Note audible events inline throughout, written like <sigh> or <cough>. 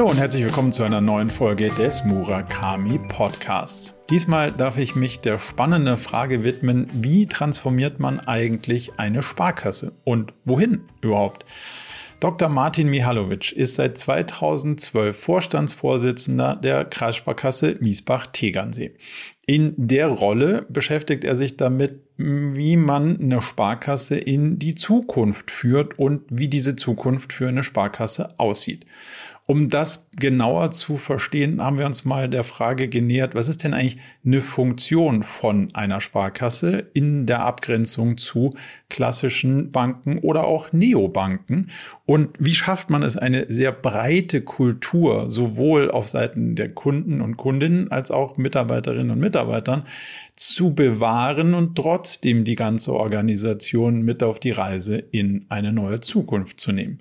Hallo und herzlich willkommen zu einer neuen Folge des Murakami Podcasts. Diesmal darf ich mich der spannenden Frage widmen, wie transformiert man eigentlich eine Sparkasse und wohin überhaupt? Dr. Martin Mihalovic ist seit 2012 Vorstandsvorsitzender der Kreissparkasse Miesbach-Tegernsee. In der Rolle beschäftigt er sich damit, wie man eine Sparkasse in die Zukunft führt und wie diese Zukunft für eine Sparkasse aussieht. Um das genauer zu verstehen, haben wir uns mal der Frage genähert, was ist denn eigentlich eine Funktion von einer Sparkasse in der Abgrenzung zu klassischen Banken oder auch Neobanken? Und wie schafft man es, eine sehr breite Kultur sowohl auf Seiten der Kunden und Kundinnen als auch Mitarbeiterinnen und Mitarbeitern zu bewahren und trotzdem die ganze Organisation mit auf die Reise in eine neue Zukunft zu nehmen?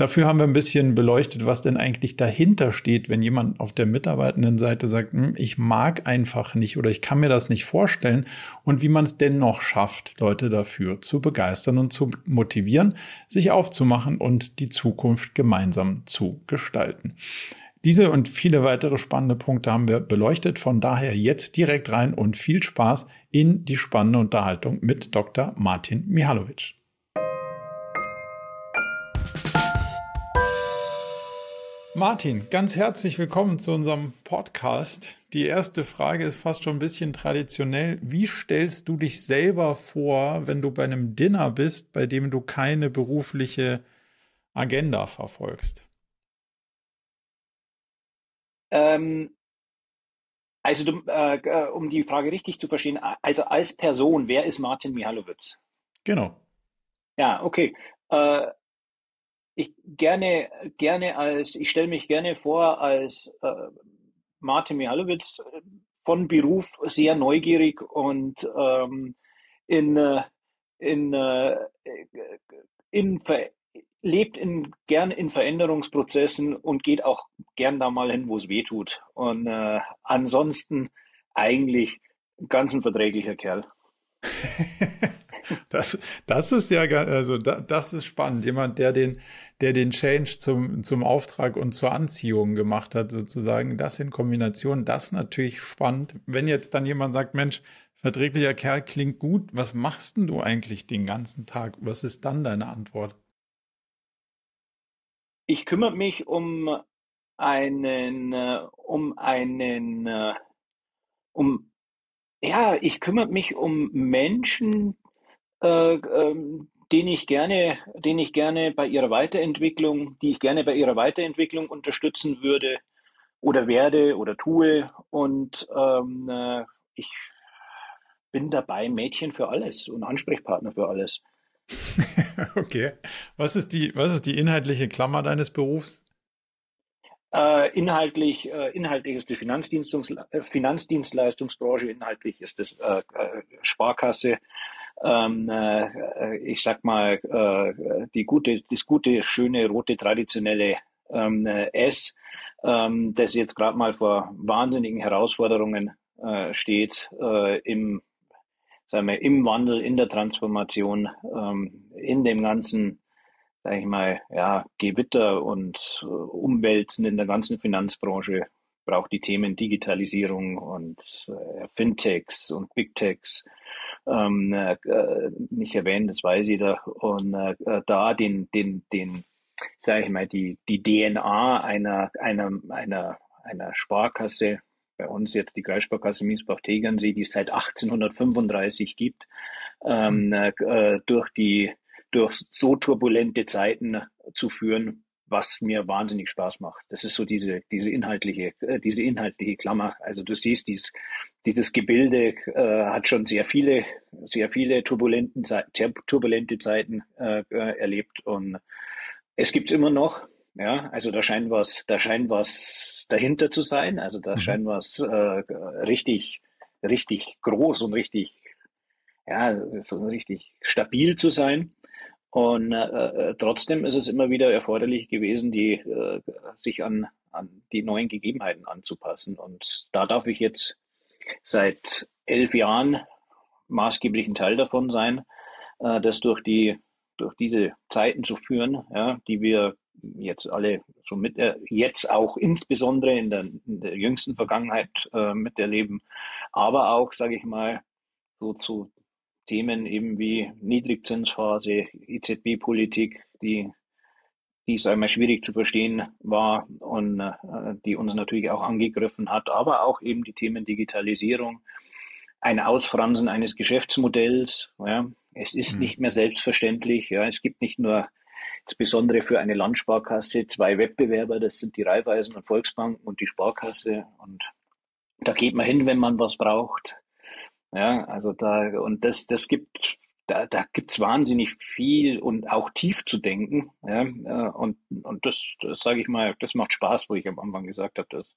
Dafür haben wir ein bisschen beleuchtet, was denn eigentlich dahinter steht, wenn jemand auf der mitarbeitenden Seite sagt, hm, ich mag einfach nicht oder ich kann mir das nicht vorstellen und wie man es dennoch schafft, Leute dafür zu begeistern und zu motivieren, sich aufzumachen und die Zukunft gemeinsam zu gestalten. Diese und viele weitere spannende Punkte haben wir beleuchtet. Von daher jetzt direkt rein und viel Spaß in die spannende Unterhaltung mit Dr. Martin Mihalovic. Martin, ganz herzlich willkommen zu unserem Podcast. Die erste Frage ist fast schon ein bisschen traditionell. Wie stellst du dich selber vor, wenn du bei einem Dinner bist, bei dem du keine berufliche Agenda verfolgst? Ähm, also, äh, um die Frage richtig zu verstehen, also als Person, wer ist Martin Mihalowitz? Genau. Ja, okay. Äh, ich gerne, gerne als, ich stelle mich gerne vor als äh, Martin Mihalowitz, von Beruf sehr neugierig und ähm, in, äh, in, äh, in, lebt in, gern in Veränderungsprozessen und geht auch gern da mal hin, wo es weh tut. Und äh, ansonsten eigentlich ganz ein verträglicher Kerl. <laughs> Das, das ist ja, also das ist spannend. Jemand, der den, der den Change zum, zum Auftrag und zur Anziehung gemacht hat, sozusagen, das in Kombination, das natürlich spannend. Wenn jetzt dann jemand sagt, Mensch, verträglicher Kerl klingt gut, was machst denn du eigentlich den ganzen Tag? Was ist dann deine Antwort? Ich kümmere mich um einen, äh, um einen, äh, um, ja, ich kümmere mich um Menschen, äh, ähm, den ich gerne, den ich gerne bei ihrer Weiterentwicklung, die ich gerne bei ihrer Weiterentwicklung unterstützen würde oder werde oder tue. Und ähm, äh, ich bin dabei Mädchen für alles und Ansprechpartner für alles. <laughs> okay. Was ist die, was ist die inhaltliche Klammer deines Berufs? Äh, inhaltlich, äh, inhaltlich ist die Finanzdienstleistungsbranche, inhaltlich ist es äh, Sparkasse, ähm, äh, ich sag mal, äh, die gute, das gute, schöne, rote, traditionelle ähm, S, ähm, das jetzt gerade mal vor wahnsinnigen Herausforderungen äh, steht äh, im, sagen wir, im Wandel, in der Transformation, ähm, in dem ganzen, sage ich mal, ja, Gewitter und äh, Umwälzen in der ganzen Finanzbranche braucht die Themen Digitalisierung und äh, Fintechs und Big Techs ähm, äh, nicht erwähnt, das weiß jeder. Und äh, da den, den, den, sage ich mal, die, die DNA einer, einer, einer, einer Sparkasse, bei uns jetzt die Kreissparkasse Miesbach-Tegernsee, die es seit 1835 gibt, ähm, mhm. äh, durch die durch so turbulente Zeiten zu führen, was mir wahnsinnig Spaß macht. Das ist so diese, diese inhaltliche, äh, diese inhaltliche Klammer. Also du siehst, dies, dieses Gebilde äh, hat schon sehr viele, sehr viele turbulenten turbulente Zeiten äh, äh, erlebt und es gibt's immer noch. Ja, also da scheint was, da scheint was dahinter zu sein. Also da mhm. scheint was äh, richtig, richtig groß und richtig, ja, richtig stabil zu sein. Und äh, äh, trotzdem ist es immer wieder erforderlich gewesen, die, äh, sich an, an die neuen Gegebenheiten anzupassen. Und da darf ich jetzt seit elf Jahren maßgeblichen Teil davon sein, äh, das durch die durch diese Zeiten zu führen, ja, die wir jetzt alle so mit, äh, jetzt auch insbesondere in der, in der jüngsten Vergangenheit äh, miterleben, aber auch, sage ich mal, so zu Themen eben wie Niedrigzinsphase, EZB-Politik, die die es einmal schwierig zu verstehen war und äh, die uns natürlich auch angegriffen hat, aber auch eben die Themen Digitalisierung, ein Ausfransen eines Geschäftsmodells. Ja. Es ist mhm. nicht mehr selbstverständlich. Ja. Es gibt nicht nur insbesondere für eine Landsparkasse zwei Wettbewerber, das sind die Raiffeisen und Volksbanken und die Sparkasse. Und da geht man hin, wenn man was braucht. Ja, also da, und das, das gibt, da, da gibt's wahnsinnig viel und auch tief zu denken. Ja, äh, und, und das, das sage ich mal, das macht Spaß, wo ich am Anfang gesagt habe, dass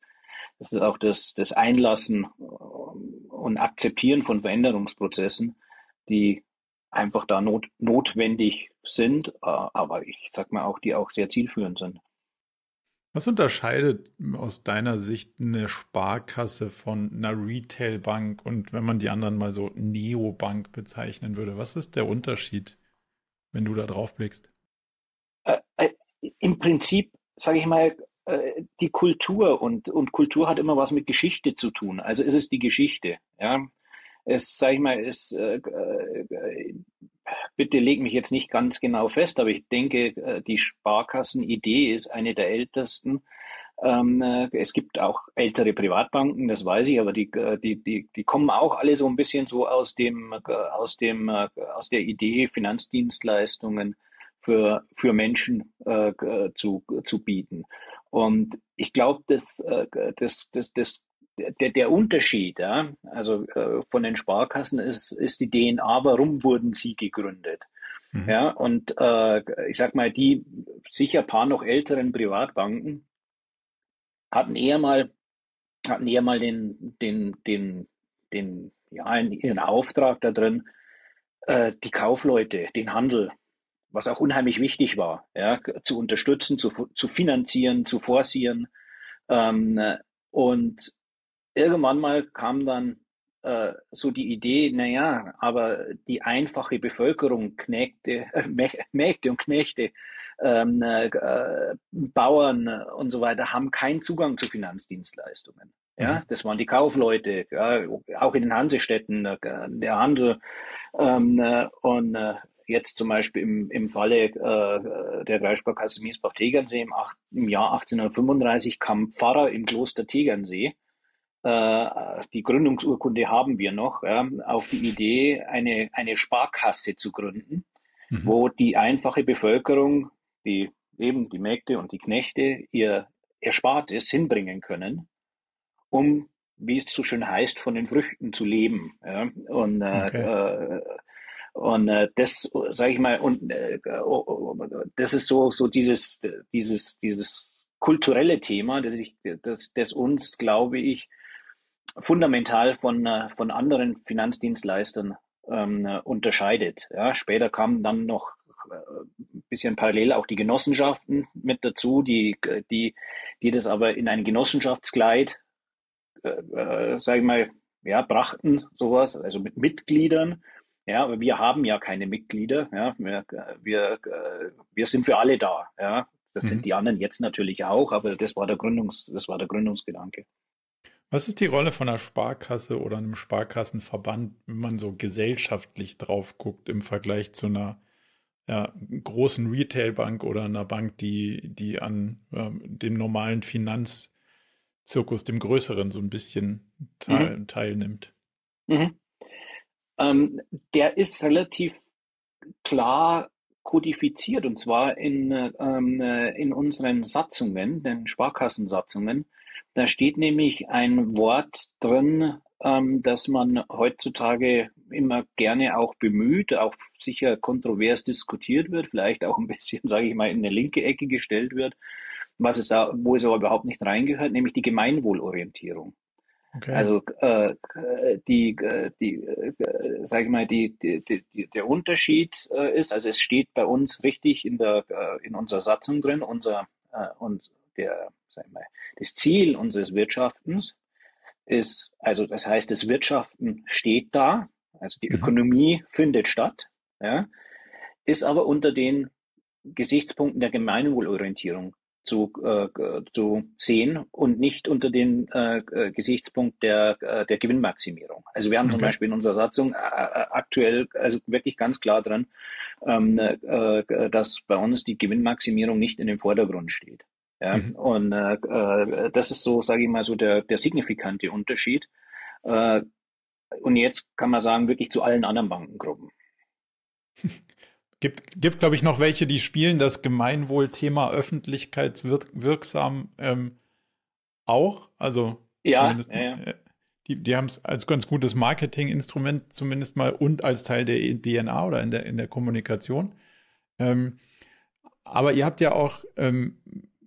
das ist auch das, das Einlassen äh, und Akzeptieren von Veränderungsprozessen, die einfach da not, notwendig sind, äh, aber ich sag mal auch, die auch sehr zielführend sind. Was unterscheidet aus deiner Sicht eine Sparkasse von einer Retailbank und wenn man die anderen mal so Neobank bezeichnen würde? Was ist der Unterschied, wenn du da drauf blickst? Äh, äh, Im Prinzip, sage ich mal, äh, die Kultur und, und Kultur hat immer was mit Geschichte zu tun. Also es ist die Geschichte. Ja, es, sag ich mal, es, äh, bitte leg mich jetzt nicht ganz genau fest, aber ich denke, äh, die Sparkassenidee ist eine der ältesten. Ähm, äh, es gibt auch ältere Privatbanken, das weiß ich, aber die, äh, die, die, die kommen auch alle so ein bisschen so aus dem, aus dem, aus der Idee, Finanzdienstleistungen für, für Menschen zu, zu bieten. Und ich glaube, das, das, das, das der, der Unterschied, ja, also äh, von den Sparkassen ist, ist die DNA, warum wurden sie gegründet? Mhm. Ja, und äh, ich sag mal, die sicher paar noch älteren Privatbanken hatten eher mal, hatten eher mal den, den, den, den, ja, ihren Auftrag da drin, äh, die Kaufleute, den Handel, was auch unheimlich wichtig war, ja, zu unterstützen, zu, zu finanzieren, zu forcieren. Ähm, und irgendwann mal kam dann äh, so die Idee, naja, aber die einfache Bevölkerung, Knägte, <laughs> äh, Mägde und Knechte, ähm, äh, Bauern und so weiter, haben keinen Zugang zu Finanzdienstleistungen. Ja, mhm. das waren die Kaufleute, ja, auch in den Hansestädten, äh, der Handel. Ähm, äh, und äh, jetzt zum Beispiel im, im Falle äh, der Kreissparkasse Miesbach-Tegernsee im, im Jahr 1835 kam Pfarrer im Kloster Tegernsee äh, die Gründungsurkunde haben wir noch, ja, auf die Idee, eine, eine Sparkasse zu gründen, mhm. wo die einfache Bevölkerung, die eben die Mägde und die Knechte, ihr Erspartes hinbringen können, um, wie es so schön heißt, von den Früchten zu leben. Ja. Und, äh, okay. äh, und äh, das, sage ich mal, und äh, oh, oh, das ist so so dieses dieses dieses kulturelle Thema, das ich das, das uns, glaube ich, fundamental von, äh, von anderen Finanzdienstleistern ähm, unterscheidet. Ja, später kamen dann noch äh, ein bisschen parallel auch die Genossenschaften mit dazu, die, die, die das aber in ein Genossenschaftskleid, äh, äh, sage ich mal, ja, brachten, sowas, also mit Mitgliedern. Ja, aber wir haben ja keine Mitglieder. Ja, wir, wir, wir sind für alle da. Ja, das mhm. sind die anderen jetzt natürlich auch, aber das war der Gründungs, das war der Gründungsgedanke. Was ist die Rolle von einer Sparkasse oder einem Sparkassenverband, wenn man so gesellschaftlich drauf guckt im Vergleich zu einer ja, großen Retailbank oder einer Bank, die, die an äh, dem normalen Finanzzirkus, dem größeren, so ein bisschen teil, mhm. teilnimmt? Mhm. Ähm, der ist relativ klar kodifiziert und zwar in, ähm, äh, in unseren Satzungen, den Sparkassensatzungen. Da steht nämlich ein Wort drin, ähm, das man heutzutage immer gerne auch bemüht, auch sicher kontrovers diskutiert wird, vielleicht auch ein bisschen, <laughs> sage ich mal, in eine linke Ecke gestellt wird, was es da, wo es aber überhaupt nicht reingehört, nämlich die Gemeinwohlorientierung. Okay. Also äh, die, die, äh, sage ich mal, die, die, die, der Unterschied äh, ist, also es steht bei uns richtig in der äh, in unserer Satzung drin, unser äh, und der sag das Ziel unseres Wirtschaftens ist, also das heißt, das Wirtschaften steht da, also die mhm. Ökonomie findet statt, ja, ist aber unter den Gesichtspunkten der Gemeinwohlorientierung zu, äh, zu sehen und nicht unter dem äh, Gesichtspunkt der, äh, der Gewinnmaximierung. Also wir haben okay. zum Beispiel in unserer Satzung äh, äh, aktuell also wirklich ganz klar dran, ähm, äh, dass bei uns die Gewinnmaximierung nicht in den Vordergrund steht. Ja? Mhm. Und äh, äh das ist so, sage ich mal, so der, der signifikante Unterschied. Äh, und jetzt kann man sagen, wirklich zu allen anderen Bankengruppen. <laughs> Gibt, gibt glaube ich, noch welche, die spielen das Gemeinwohlthema öffentlichkeitswirksam ähm, auch. Also ja, ja, ja. Äh, die, die haben es als ganz gutes Marketinginstrument zumindest mal und als Teil der DNA oder in der, in der Kommunikation. Ähm, aber ihr habt ja auch ähm,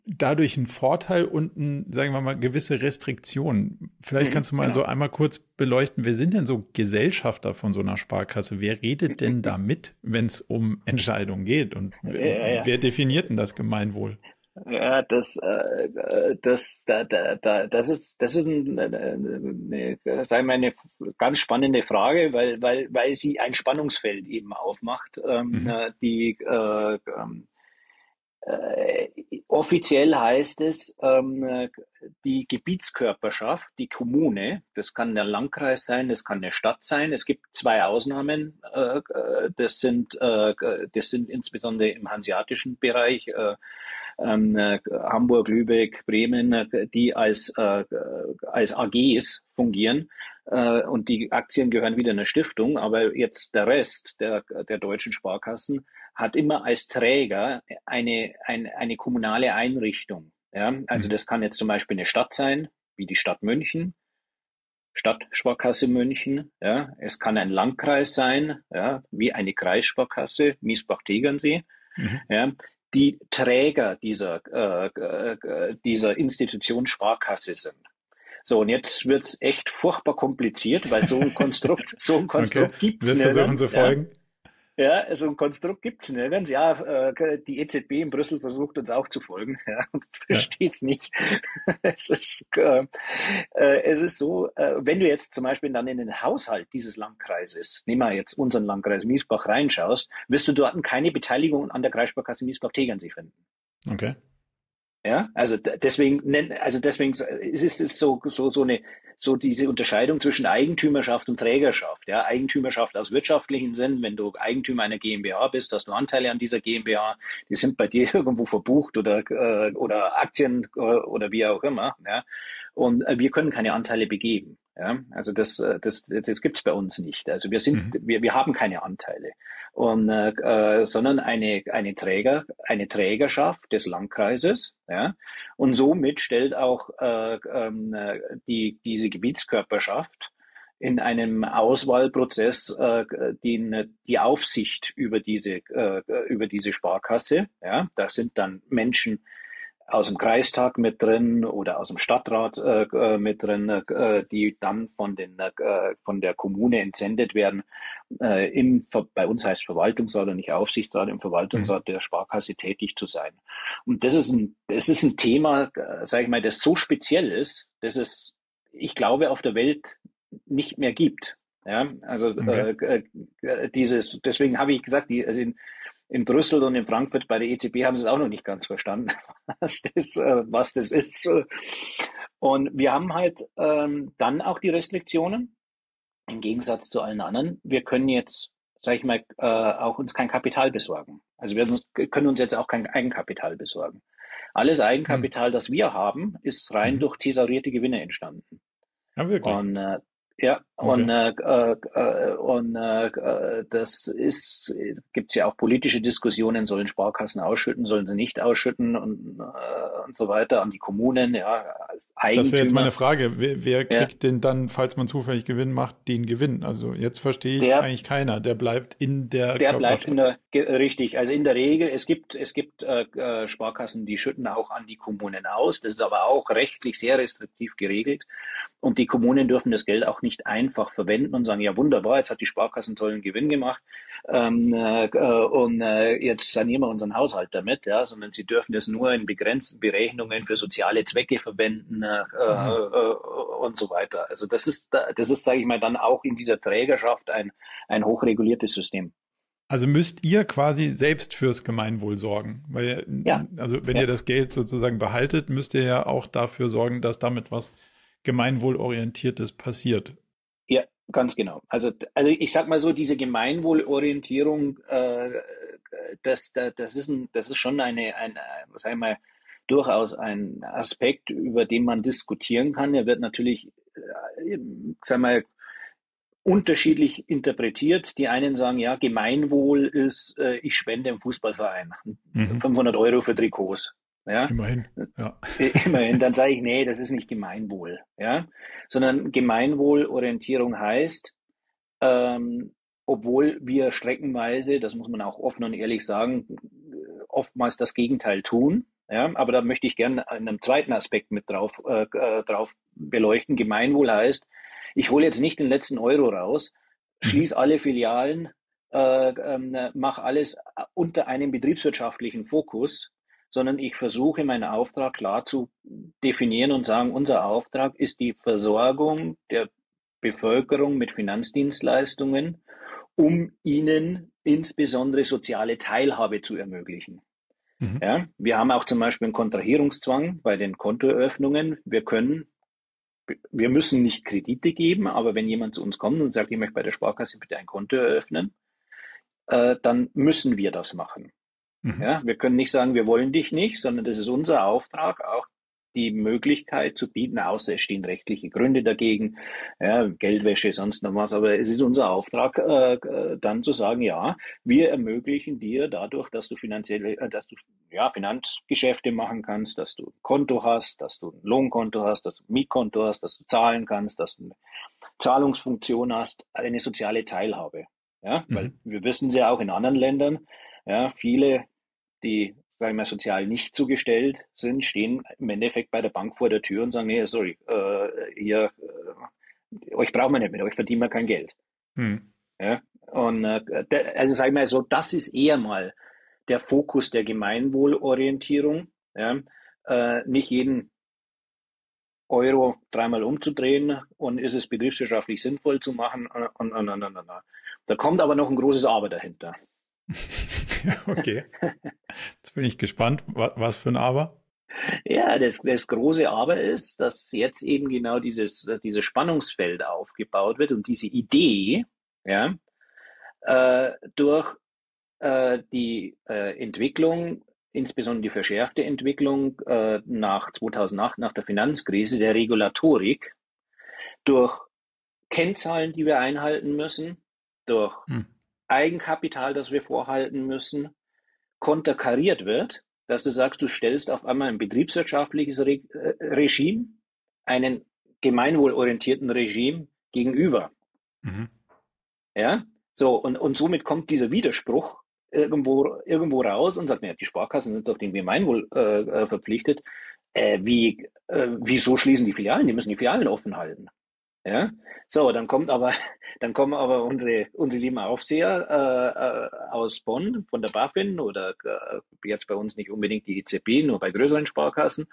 dadurch einen Vorteil und ein, sagen wir mal, gewisse Restriktionen. Vielleicht mhm, kannst du mal genau. so einmal kurz beleuchten, wer sind denn so Gesellschafter von so einer Sparkasse? Wer redet denn <laughs> da mit, wenn es um Entscheidungen geht? Und wer, ja, wer definiert denn das Gemeinwohl? Ja, das, äh, das, da, da, da, das ist, das ist ein, eine, eine, sagen wir eine ganz spannende Frage, weil, weil, weil sie ein Spannungsfeld eben aufmacht, ähm, mhm. die, äh, ähm, äh, offiziell heißt es, ähm, die Gebietskörperschaft, die Kommune, das kann der Landkreis sein, das kann eine Stadt sein. Es gibt zwei Ausnahmen. Äh, das sind, äh, das sind insbesondere im hanseatischen Bereich äh, ähm, äh, Hamburg, Lübeck, Bremen, äh, die als, äh, als AGs fungieren. Äh, und die Aktien gehören wieder einer Stiftung. Aber jetzt der Rest der, der deutschen Sparkassen hat immer als Träger eine, eine, eine kommunale Einrichtung. Ja? Also mhm. das kann jetzt zum Beispiel eine Stadt sein, wie die Stadt München, Stadtsparkasse München. Ja? Es kann ein Landkreis sein, ja? wie eine Kreissparkasse, Miesbach-Tegernsee. Mhm. Ja? Die Träger dieser, äh, äh, dieser Institution Sparkasse sind. So, und jetzt wird's echt furchtbar kompliziert, weil so ein Konstrukt, so ein <laughs> Konstrukt okay. gibt's nicht. Wir versuchen zu folgen. Ja. Ja, so ein Konstrukt gibt's nirgends. Ja, äh, die EZB in Brüssel versucht uns auch zu folgen. <laughs> Ja, versteht's ja. nicht. <laughs> es, ist, äh, äh, es ist so, äh, wenn du jetzt zum Beispiel dann in den Haushalt dieses Landkreises, nehmen wir jetzt unseren Landkreis Miesbach reinschaust, wirst du dort keine Beteiligung an der Kreissparkasse Miesbach-Tegernsee finden. Okay. Ja, also deswegen, also deswegen ist es so, so, so eine, so diese Unterscheidung zwischen Eigentümerschaft und Trägerschaft. Ja, Eigentümerschaft aus wirtschaftlichen Sinn, wenn du Eigentümer einer GmbH bist, hast du Anteile an dieser GmbH, die sind bei dir <laughs> irgendwo verbucht oder, äh, oder Aktien äh, oder wie auch immer. Ja, und äh, wir können keine Anteile begeben. Ja, also das, äh, das, das gibt's bei uns nicht. Also wir sind, mhm. wir, wir haben keine Anteile, und, äh, äh, sondern eine, eine Träger, eine Trägerschaft des Landkreises. Ja, und somit stellt auch äh, äh, die, diese Gebietskörperschaft in einem Auswahlprozess äh, die, die Aufsicht über diese, äh, über diese Sparkasse. Ja, da sind dann Menschen aus dem Kreistag mit drin oder aus dem Stadtrat äh, äh mit drin, äh, die dann von den äh, von der Kommune entsendet werden. Äh, im bei uns heißt Verwaltungsrat und nicht Aufsichtsrat im Verwaltungsrat mhm. der Sparkasse tätig zu sein. Und das ist ein das ist ein Thema, äh, sage ich mal, das so speziell ist, dass es ich glaube auf der Welt nicht mehr gibt. Ja, also okay. dieses, deswegen habe ich gesagt, die, also in, in Brüssel und in Frankfurt bei der EZB haben sie es auch noch nicht ganz verstanden, <laughs> was das, äh, was das ist. Und wir haben halt ähm, dann auch die Restriktionen, im Gegensatz zu allen anderen. Wir können jetzt, sage ich mal, äh, auch uns kein Kapital besorgen. Also wir können uns jetzt auch kein Eigenkapital besorgen. Alles Eigenkapital, hm. das wir haben, ist rein hm. durch thesaurierte Gewinne entstanden. Ja, wirklich. Und äh, ja, okay. und, äh, äh, äh, und äh, das ist, gibt es ja auch politische Diskussionen, sollen Sparkassen ausschütten, sollen sie nicht ausschütten und, äh, und so weiter an die Kommunen, ja. Eigentümer. Das wäre jetzt meine Frage. Wer, wer kriegt ja. denn dann, falls man zufällig Gewinn macht, den Gewinn? Also jetzt verstehe ich der, eigentlich keiner. Der bleibt in der Der bleibt in der richtig. Also in der Regel, es gibt, es gibt äh, äh, Sparkassen, die schütten auch an die Kommunen aus. Das ist aber auch rechtlich sehr restriktiv geregelt. Und die Kommunen dürfen das Geld auch nicht einfach verwenden und sagen, ja wunderbar, jetzt hat die Sparkasse einen tollen Gewinn gemacht ähm, äh, und äh, jetzt sanieren wir unseren Haushalt damit, ja, sondern sie dürfen das nur in begrenzten Berechnungen für soziale Zwecke verwenden äh, mhm. äh, und so weiter. Also das ist, das ist, sage ich mal, dann auch in dieser Trägerschaft ein, ein hochreguliertes System. Also müsst ihr quasi selbst fürs Gemeinwohl sorgen. Weil, ja. also wenn ja. ihr das Geld sozusagen behaltet, müsst ihr ja auch dafür sorgen, dass damit was Gemeinwohlorientiertes passiert. Ja, ganz genau. Also, also ich sag mal so, diese Gemeinwohlorientierung, äh, das, das, das, ist ein, das ist schon eine, eine was sagen wir, durchaus ein Aspekt, über den man diskutieren kann. Er wird natürlich, äh, sagen wir, unterschiedlich interpretiert. Die einen sagen, ja, Gemeinwohl ist, äh, ich spende im Fußballverein mhm. 500 Euro für Trikots. Ja? Immerhin. Ja. <laughs> Immerhin. Dann sage ich, nee, das ist nicht Gemeinwohl. Ja? Sondern Gemeinwohlorientierung heißt, ähm, obwohl wir streckenweise, das muss man auch offen und ehrlich sagen, oftmals das Gegenteil tun. Ja, aber da möchte ich gerne einen zweiten Aspekt mit drauf, äh, äh drauf beleuchten. Gemeinwohl heißt, ich hole jetzt nicht den letzten Euro raus, mhm. schließe alle Filialen, äh, äh, mache alles unter einem betriebswirtschaftlichen Fokus, sondern ich versuche meinen Auftrag klar zu definieren und sagen, unser Auftrag ist die Versorgung der Bevölkerung mit Finanzdienstleistungen, um ihnen insbesondere soziale Teilhabe zu ermöglichen. Mhm. Ja, wir haben auch zum Beispiel einen Kontrahierungszwang bei den Kontoeröffnungen. Wir können wir müssen nicht Kredite geben, aber wenn jemand zu uns kommt und sagt, ich möchte bei der Sparkasse bitte ein Konto eröffnen, äh, dann müssen wir das machen. Mhm. Ja, wir können nicht sagen, wir wollen dich nicht, sondern das ist unser Auftrag, auch die Möglichkeit zu bieten, außer es stehen rechtliche Gründe dagegen, ja, Geldwäsche, sonst noch was. Aber es ist unser Auftrag, äh, äh, dann zu sagen, ja, wir ermöglichen dir dadurch, dass du finanzielle, äh, dass du ja, Finanzgeschäfte machen kannst, dass du ein Konto hast, dass du ein Lohnkonto hast, dass du ein Mietkonto hast, dass du zahlen kannst, dass du eine Zahlungsfunktion hast, eine soziale Teilhabe. Ja, mhm. weil wir wissen ja auch in anderen Ländern, ja, viele, die sag ich mal, sozial nicht zugestellt sind, stehen im Endeffekt bei der Bank vor der Tür und sagen, nee, sorry, äh, hier, äh, euch brauchen wir nicht, mit euch verdienen wir kein Geld. Hm. Ja, und äh, also sag ich mal so, das ist eher mal der Fokus der Gemeinwohlorientierung, ja, äh, nicht jeden Euro dreimal umzudrehen und ist es betriebswirtschaftlich sinnvoll zu machen und, und, und, und, und. Da kommt aber noch ein großes Aber dahinter. <laughs> <laughs> okay. Jetzt bin ich gespannt, was für ein Aber. Ja, das, das große Aber ist, dass jetzt eben genau dieses, dieses Spannungsfeld aufgebaut wird und diese Idee, ja, äh, durch äh, die äh, Entwicklung, insbesondere die verschärfte Entwicklung äh, nach 2008, nach der Finanzkrise, der Regulatorik, durch Kennzahlen, die wir einhalten müssen, durch hm. Eigenkapital, das wir vorhalten müssen, konterkariert wird, dass du sagst, du stellst auf einmal ein betriebswirtschaftliches Re äh, Regime einen gemeinwohlorientierten Regime gegenüber. Mhm. Ja, so, und, und somit kommt dieser Widerspruch irgendwo, irgendwo raus und sagt, naja, die Sparkassen sind doch dem Gemeinwohl äh, äh, verpflichtet. Äh, wie, äh, wieso schließen die Filialen? Die müssen die Filialen offen halten. Ja, so, dann kommt aber, <laughs> dann kommen aber unsere, unsere lieben Aufseher äh, äh, aus Bonn von der BaFin oder äh, jetzt bei uns nicht unbedingt die EZB, nur bei größeren Sparkassen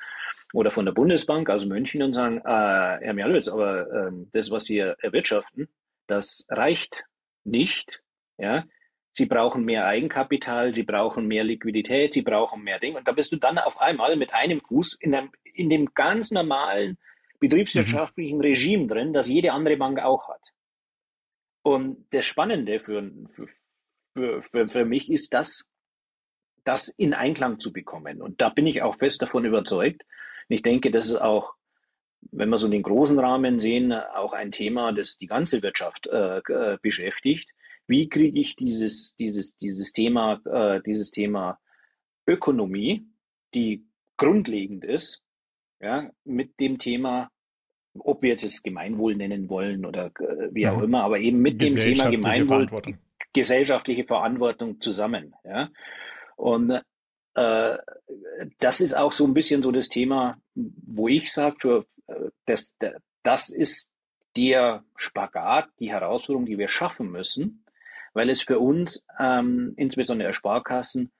oder von der Bundesbank aus München und sagen, äh, Herr Mialwitz, aber äh, das, was Sie erwirtschaften, das reicht nicht. Ja, Sie brauchen mehr Eigenkapital, Sie brauchen mehr Liquidität, Sie brauchen mehr Dinge. Und da bist du dann auf einmal mit einem Fuß in, einem, in dem ganz normalen betriebswirtschaftlichen mhm. Regime drin, das jede andere Bank auch hat. Und das Spannende für, für, für, für mich ist das, das in Einklang zu bekommen. Und da bin ich auch fest davon überzeugt. Und ich denke, das ist auch, wenn wir so den großen Rahmen sehen, auch ein Thema, das die ganze Wirtschaft äh, äh beschäftigt. Wie kriege ich dieses, dieses, dieses Thema, äh, dieses Thema Ökonomie, die grundlegend ist, ja, mit dem Thema ob wir jetzt das Gemeinwohl nennen wollen oder äh, wie auch ja. immer, aber eben mit dem Thema Gemeinwohl, Verantwortung. gesellschaftliche Verantwortung zusammen. Ja? Und äh, das ist auch so ein bisschen so das Thema, wo ich sage, für äh, das, das ist der Spagat, die Herausforderung, die wir schaffen müssen, weil es für uns, ähm, insbesondere der Sparkassen,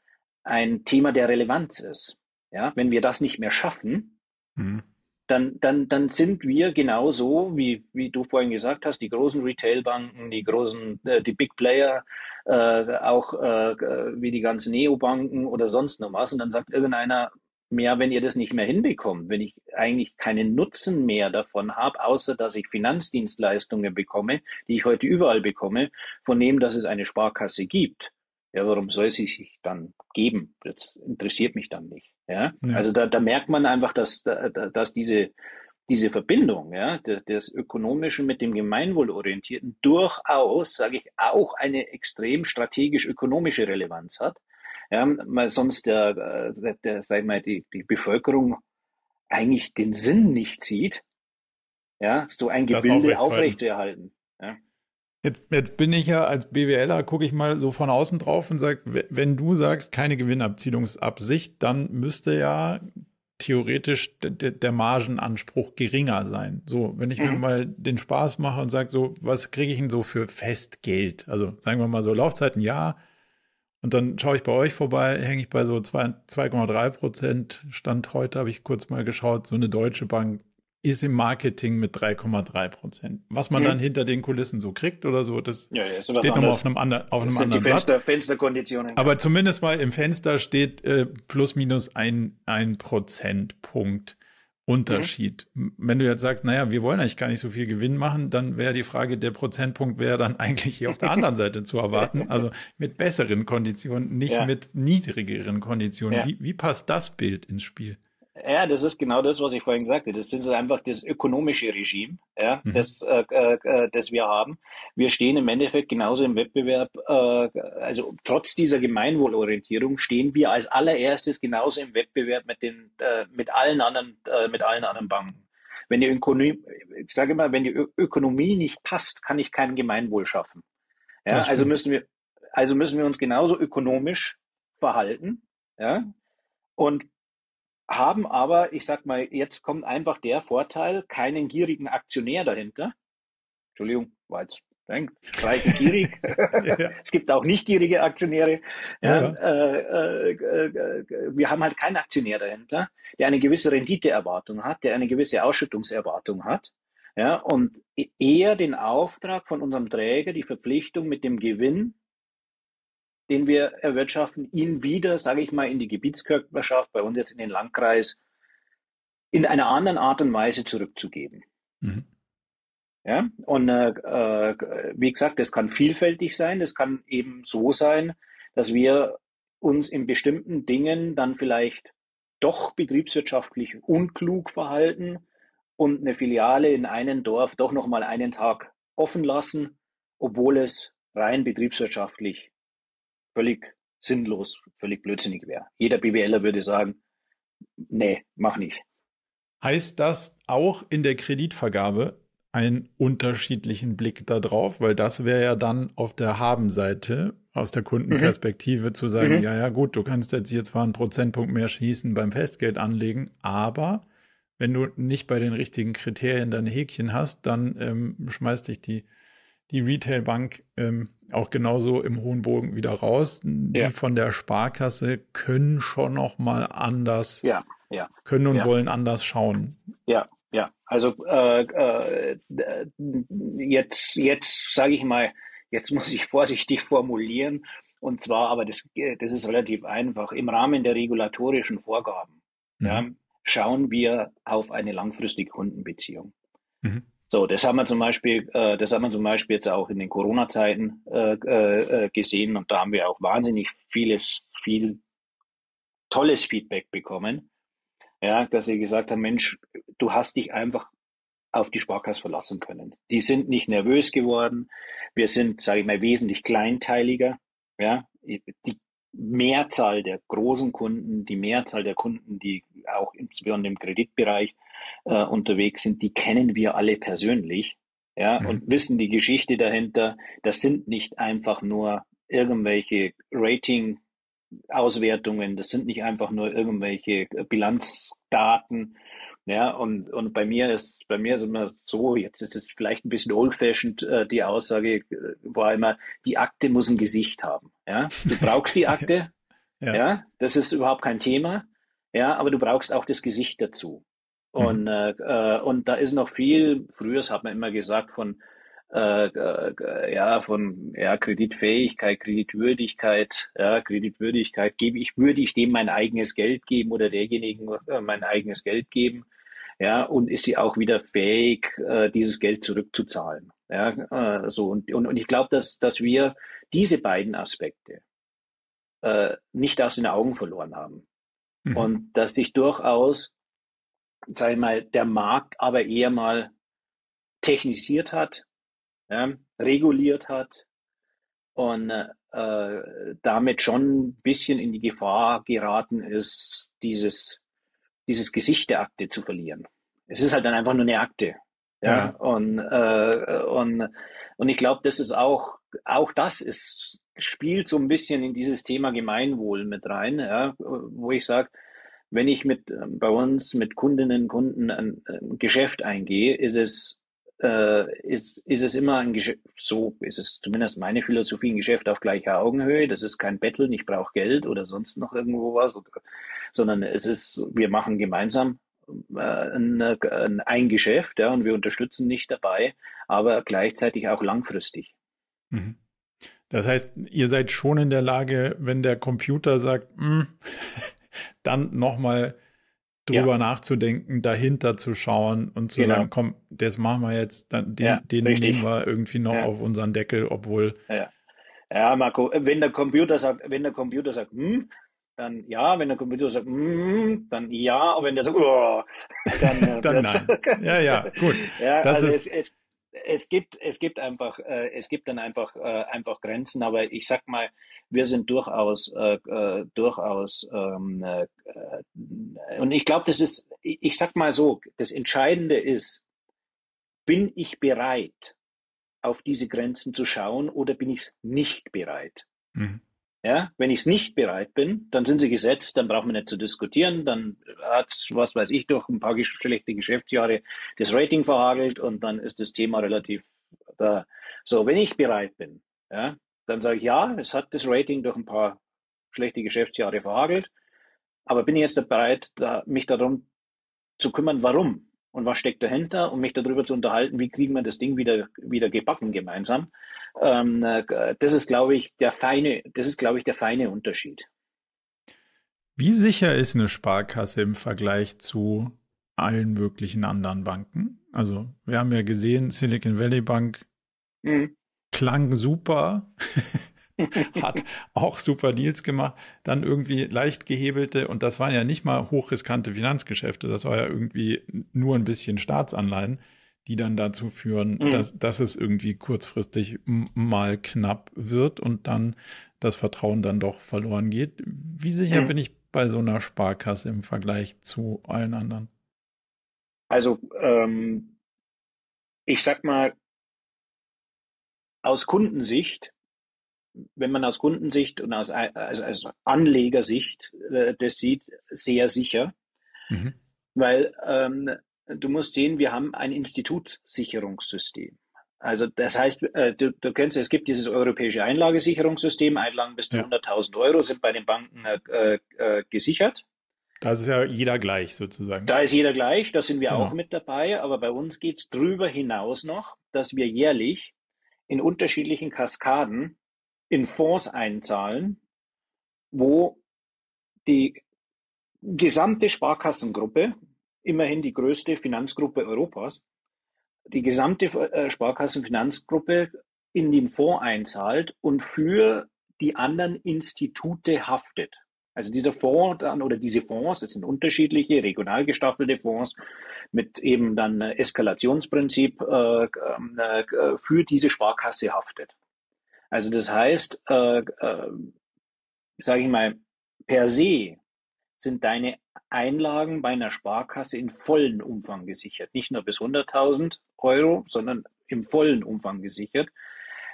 ein Thema der Relevanz ist. Ja, wenn wir das nicht mehr schaffen, mhm dann, dann, dann sind wir genauso, wie, wie du vorhin gesagt hast, die großen Retailbanken, die großen, äh, die Big Player, äh, auch äh, wie die ganzen Neobanken oder sonst noch was. Und dann sagt irgendeiner, mehr, wenn ihr das nicht mehr hinbekommt, wenn ich eigentlich keinen Nutzen mehr davon habe, außer dass ich Finanzdienstleistungen bekomme, die ich heute überall bekomme, von dem, dass es eine Sparkasse gibt. Ja, warum soll sie sich dann geben? Das interessiert mich dann nicht. Ja, ja. also da, da merkt man einfach, dass, dass diese, diese Verbindung, ja, des Ökonomischen mit dem Gemeinwohlorientierten durchaus, sage ich, auch eine extrem strategisch-ökonomische Relevanz hat ja, weil sonst der, der, der sag ich mal, die, die Bevölkerung eigentlich den Sinn nicht sieht, ja, so ein Gebilde aufrechtzuerhalten. Ja. Jetzt, jetzt bin ich ja als BWLer, gucke ich mal so von außen drauf und sage, wenn du sagst, keine Gewinnabziehungsabsicht, dann müsste ja theoretisch der, Margenanspruch geringer sein. So, wenn ich mhm. mir mal den Spaß mache und sage, so, was kriege ich denn so für Festgeld? Also sagen wir mal so Laufzeit ein Jahr, und dann schaue ich bei euch vorbei, hänge ich bei so 2,3 Prozent. Stand heute habe ich kurz mal geschaut, so eine deutsche Bank ist im Marketing mit 3,3 Prozent. Was man mhm. dann hinter den Kulissen so kriegt oder so, das ja, ja, steht nochmal auf einem, andre, auf einem anderen die Fenster, Blatt. Fensterkonditionen. Aber zumindest mal im Fenster steht äh, plus minus ein, ein Prozentpunkt. Unterschied. Mhm. Wenn du jetzt sagst, naja, wir wollen eigentlich gar nicht so viel Gewinn machen, dann wäre die Frage, der Prozentpunkt wäre dann <laughs> eigentlich hier auf der anderen Seite zu erwarten, <laughs> also mit besseren Konditionen, nicht ja. mit niedrigeren Konditionen. Wie, wie passt das Bild ins Spiel? Ja, das ist genau das, was ich vorhin sagte. Das ist einfach das ökonomische Regime, ja, mhm. das, äh, äh, das wir haben. Wir stehen im Endeffekt genauso im Wettbewerb, äh, also trotz dieser Gemeinwohlorientierung stehen wir als allererstes genauso im Wettbewerb mit den, äh, mit allen anderen, äh, mit allen anderen Banken. Wenn die Ökonomie, ich sage immer, wenn die Ö Ökonomie nicht passt, kann ich kein Gemeinwohl schaffen. Ja, also müssen wir, also müssen wir uns genauso ökonomisch verhalten, ja, und haben aber, ich sag mal, jetzt kommt einfach der Vorteil, keinen gierigen Aktionär dahinter. Entschuldigung, war jetzt streichen gierig. ja. <laughs> <laughs> Es gibt auch nicht gierige Aktionäre. Ja, ja. Äh, äh, äh, wir haben halt keinen Aktionär dahinter, der eine gewisse Renditeerwartung hat, der eine gewisse Ausschüttungserwartung hat. Ja, und e-, eher den Auftrag von unserem Träger, die Verpflichtung mit dem Gewinn den wir erwirtschaften, ihn wieder, sage ich mal, in die Gebietskörperschaft, bei uns jetzt in den Landkreis, in einer anderen Art und Weise zurückzugeben. Mhm. Ja, und äh, äh, wie gesagt, das kann vielfältig sein. Das kann eben so sein, dass wir uns in bestimmten Dingen dann vielleicht doch betriebswirtschaftlich unklug verhalten und eine Filiale in einem Dorf doch noch mal einen Tag offen lassen, obwohl es rein betriebswirtschaftlich völlig sinnlos, völlig blödsinnig wäre. Jeder BWLer würde sagen, nee, mach nicht. Heißt das auch in der Kreditvergabe einen unterschiedlichen Blick darauf? Weil das wäre ja dann auf der Habenseite aus der Kundenperspektive mhm. zu sagen, mhm. ja, ja, gut, du kannst jetzt hier zwar einen Prozentpunkt mehr schießen beim Festgeld anlegen, aber wenn du nicht bei den richtigen Kriterien deine Häkchen hast, dann ähm, schmeißt dich die die Retailbank ähm, auch genauso im hohen Bogen wieder raus. Die von der Sparkasse können schon noch mal anders, ja, ja, können und ja. wollen anders schauen. Ja, ja. Also äh, äh, jetzt, jetzt sage ich mal, jetzt muss ich <laughs> vorsichtig formulieren. Und zwar, aber das, das ist relativ einfach. Im Rahmen der regulatorischen Vorgaben mhm. ja, schauen wir auf eine langfristige Kundenbeziehung. Mhm. So, das haben wir zum Beispiel, äh, das haben wir zum Beispiel jetzt auch in den Corona-Zeiten äh, äh, gesehen und da haben wir auch wahnsinnig vieles, viel tolles Feedback bekommen. Ja, dass sie gesagt haben, Mensch, du hast dich einfach auf die Sparkasse verlassen können. Die sind nicht nervös geworden. Wir sind, sage ich mal, wesentlich kleinteiliger. Ja, die Mehrzahl der großen Kunden, die Mehrzahl der Kunden, die auch insbesondere im Kreditbereich äh, unterwegs sind, die kennen wir alle persönlich, ja, mhm. und wissen die Geschichte dahinter. Das sind nicht einfach nur irgendwelche Rating Auswertungen, das sind nicht einfach nur irgendwelche Bilanzdaten, ja, und, und bei mir ist, bei mir ist immer so, jetzt ist es vielleicht ein bisschen old-fashioned, äh, die Aussage äh, war immer, die Akte muss ein Gesicht haben, ja. Du brauchst die <laughs> Akte, ja. ja, das ist überhaupt kein Thema, ja, aber du brauchst auch das Gesicht dazu. Und, mhm. äh, und da ist noch viel, früher hat man immer gesagt von, äh, äh, ja, von ja, Kreditfähigkeit, Kreditwürdigkeit, ja, Kreditwürdigkeit, gebe ich, würde ich dem mein eigenes Geld geben oder derjenigen äh, mein eigenes Geld geben? Ja, und ist sie auch wieder fähig, äh, dieses Geld zurückzuzahlen? Ja, äh, so und, und, und ich glaube, dass, dass wir diese beiden Aspekte nicht aus den Augen verloren haben. Mhm. Und dass sich durchaus, sag ich mal, der Markt aber eher mal technisiert hat, ja, reguliert hat und äh, damit schon ein bisschen in die Gefahr geraten ist, dieses, dieses Gesicht der Akte zu verlieren. Es ist halt dann einfach nur eine Akte. Ja, ja. Und, äh, und, und ich glaube, das ist auch, auch das ist, spielt so ein bisschen in dieses Thema Gemeinwohl mit rein, ja, wo ich sage, wenn ich mit bei uns mit Kundinnen und Kunden ein, ein Geschäft eingehe, ist es äh, ist, ist es immer ein Geschäft, so ist es zumindest meine Philosophie, ein Geschäft auf gleicher Augenhöhe. Das ist kein Betteln, ich brauche Geld oder sonst noch irgendwo was, oder, sondern es ist, wir machen gemeinsam äh, ein, ein Geschäft ja, und wir unterstützen nicht dabei, aber gleichzeitig auch langfristig. Mhm. Das heißt, ihr seid schon in der Lage, wenn der Computer sagt, hm, <laughs> dann nochmal drüber ja. nachzudenken, dahinter zu schauen und zu genau. sagen, komm, das machen wir jetzt, dann den, ja, den nehmen wir irgendwie noch ja. auf unseren Deckel, obwohl. Ja. Marco, wenn der Computer sagt, wenn der Computer sagt, hm, dann ja, wenn der Computer sagt, hm, dann ja, aber wenn der sagt, oh, <laughs> dann, äh, <laughs> dann nein. Ja, ja, gut. <laughs> ja, das also ist, es, es, es gibt, es gibt einfach, äh, es gibt dann einfach, äh, einfach Grenzen, aber ich sag mal, wir sind durchaus, äh, äh, durchaus, ähm, äh, und ich glaube, das ist, ich sag mal so, das Entscheidende ist, bin ich bereit, auf diese Grenzen zu schauen oder bin ich es nicht bereit? Mhm. Ja, wenn ich es nicht bereit bin, dann sind sie gesetzt, dann braucht man nicht zu diskutieren, dann hat was weiß ich, durch ein paar schlechte Geschäftsjahre das Rating verhagelt und dann ist das Thema relativ da. So, wenn ich bereit bin, ja, dann sage ich ja, es hat das Rating durch ein paar schlechte Geschäftsjahre verhagelt, aber bin ich jetzt bereit, da, mich darum zu kümmern, warum und was steckt dahinter und mich darüber zu unterhalten, wie kriegen wir das Ding wieder, wieder gebacken gemeinsam. Ähm, äh, das ist, glaube ich, der feine, das ist, glaube ich, der feine Unterschied. Wie sicher ist eine Sparkasse im Vergleich zu allen möglichen anderen Banken? Also, wir haben ja gesehen, Silicon Valley Bank mhm. klang super, hat auch super Deals gemacht, dann irgendwie leicht gehebelte und das waren ja nicht mal hochriskante Finanzgeschäfte, das war ja irgendwie nur ein bisschen Staatsanleihen die dann dazu führen, mhm. dass, dass es irgendwie kurzfristig mal knapp wird und dann das Vertrauen dann doch verloren geht. Wie sicher mhm. bin ich bei so einer Sparkasse im Vergleich zu allen anderen? Also, ähm, ich sag mal, aus Kundensicht, wenn man aus Kundensicht und aus also als Anlegersicht äh, das sieht, sehr sicher. Mhm. Weil ähm, du musst sehen, wir haben ein Institutssicherungssystem. Also das heißt, äh, du, du kennst, es gibt dieses europäische Einlagesicherungssystem, Einlagen bis zu ja. 100.000 Euro sind bei den Banken äh, äh, gesichert. Da ist ja jeder gleich sozusagen. Da ist jeder gleich, da sind wir genau. auch mit dabei, aber bei uns geht es drüber hinaus noch, dass wir jährlich in unterschiedlichen Kaskaden in Fonds einzahlen, wo die gesamte Sparkassengruppe, immerhin die größte Finanzgruppe Europas, die gesamte äh, Sparkassenfinanzgruppe in den Fonds einzahlt und für die anderen Institute haftet. Also dieser Fonds dann oder diese Fonds, das sind unterschiedliche regional gestaffelte Fonds mit eben dann Eskalationsprinzip äh, ähm, äh, für diese Sparkasse haftet. Also das heißt, äh, äh, sage ich mal, per se sind deine Einlagen bei einer Sparkasse in vollen Umfang gesichert. Nicht nur bis 100.000 Euro, sondern im vollen Umfang gesichert,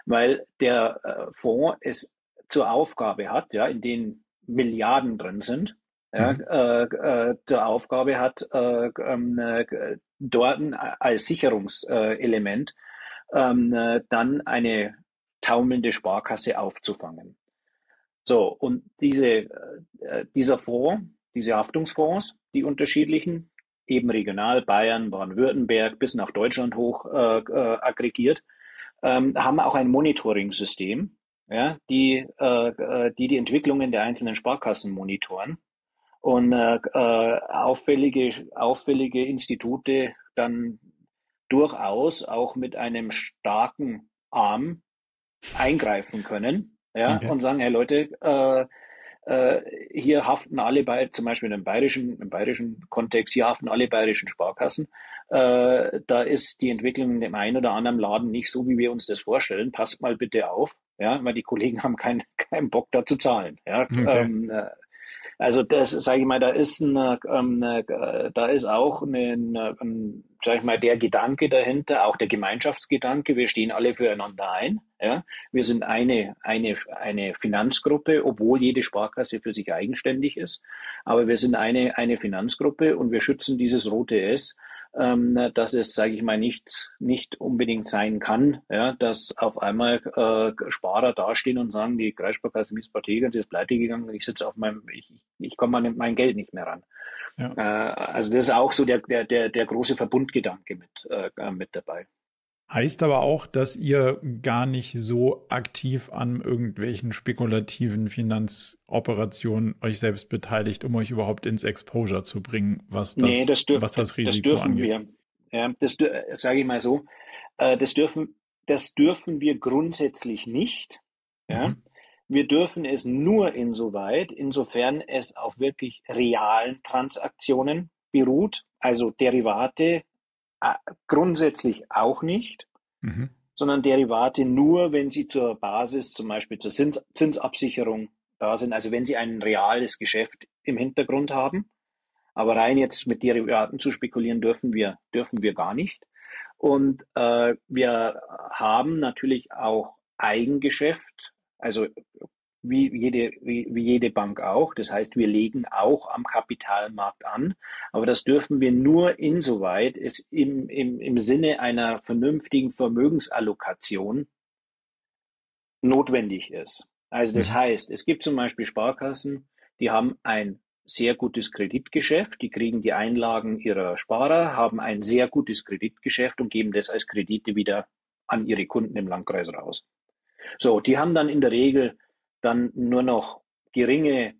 weil der äh, Fonds es zur Aufgabe hat, ja, in denen Milliarden drin sind, ja, mhm. äh, äh, zur Aufgabe hat, äh, ähm, äh, dort als Sicherungselement ähm, äh, dann eine taumelnde Sparkasse aufzufangen. So, und diese, äh, dieser Fonds diese Haftungsfonds, die unterschiedlichen, eben regional, Bayern, Baden-Württemberg bis nach Deutschland hoch äh, äh, aggregiert, ähm, haben auch ein Monitoring-System, ja, die, äh, äh die die Entwicklungen der einzelnen Sparkassen monitoren und auffällige, auffällige Institute dann durchaus auch mit einem starken Arm eingreifen können ja, okay. und sagen, hey Leute, äh, äh, hier haften alle bei, zum Beispiel im bayerischen, im bayerischen Kontext, hier haften alle bayerischen Sparkassen. Äh, da ist die Entwicklung in dem einen oder anderen Laden nicht so, wie wir uns das vorstellen. Passt mal bitte auf, ja, weil die Kollegen haben keinen keinen Bock da zu zahlen. Ja, okay. ähm, äh, also das, sage ich mal, da ist eine, ähm, eine, da ist auch ein, ein, sag ich mal, der Gedanke dahinter, auch der Gemeinschaftsgedanke. Wir stehen alle füreinander ein. Ja, wir sind eine eine eine Finanzgruppe, obwohl jede Sparkasse für sich eigenständig ist. Aber wir sind eine eine Finanzgruppe und wir schützen dieses rote S ähm, dass es, sage ich mal, nicht, nicht unbedingt sein kann, ja, dass auf einmal äh, Sparer dastehen und sagen, die Kreissparkasse Miespartegern ist pleite gegangen, ich sitze auf meinem, ich, ich komme an mein Geld nicht mehr ran. Ja. Äh, also das ist auch so der, der, der, der große Verbundgedanke mit, äh, mit dabei. Heißt aber auch, dass ihr gar nicht so aktiv an irgendwelchen spekulativen Finanzoperationen euch selbst beteiligt, um euch überhaupt ins Exposure zu bringen, was das, nee, das, dürf, was das Risiko das dürfen angeht. Wir. Ja, das sage ich mal so. Äh, das dürfen, das dürfen wir grundsätzlich nicht. Ja. Mhm. Wir dürfen es nur insoweit, insofern es auf wirklich realen Transaktionen beruht, also Derivate, grundsätzlich auch nicht, mhm. sondern Derivate nur, wenn sie zur Basis, zum Beispiel zur Zins Zinsabsicherung da sind, also wenn sie ein reales Geschäft im Hintergrund haben. Aber rein jetzt mit Derivaten zu spekulieren dürfen wir, dürfen wir gar nicht. Und äh, wir haben natürlich auch Eigengeschäft, also wie jede, wie, wie jede Bank auch. Das heißt, wir legen auch am Kapitalmarkt an, aber das dürfen wir nur insoweit es im, im, im Sinne einer vernünftigen Vermögensallokation notwendig ist. Also das mhm. heißt, es gibt zum Beispiel Sparkassen, die haben ein sehr gutes Kreditgeschäft, die kriegen die Einlagen ihrer Sparer, haben ein sehr gutes Kreditgeschäft und geben das als Kredite wieder an ihre Kunden im Landkreis raus. So, die haben dann in der Regel dann nur noch geringe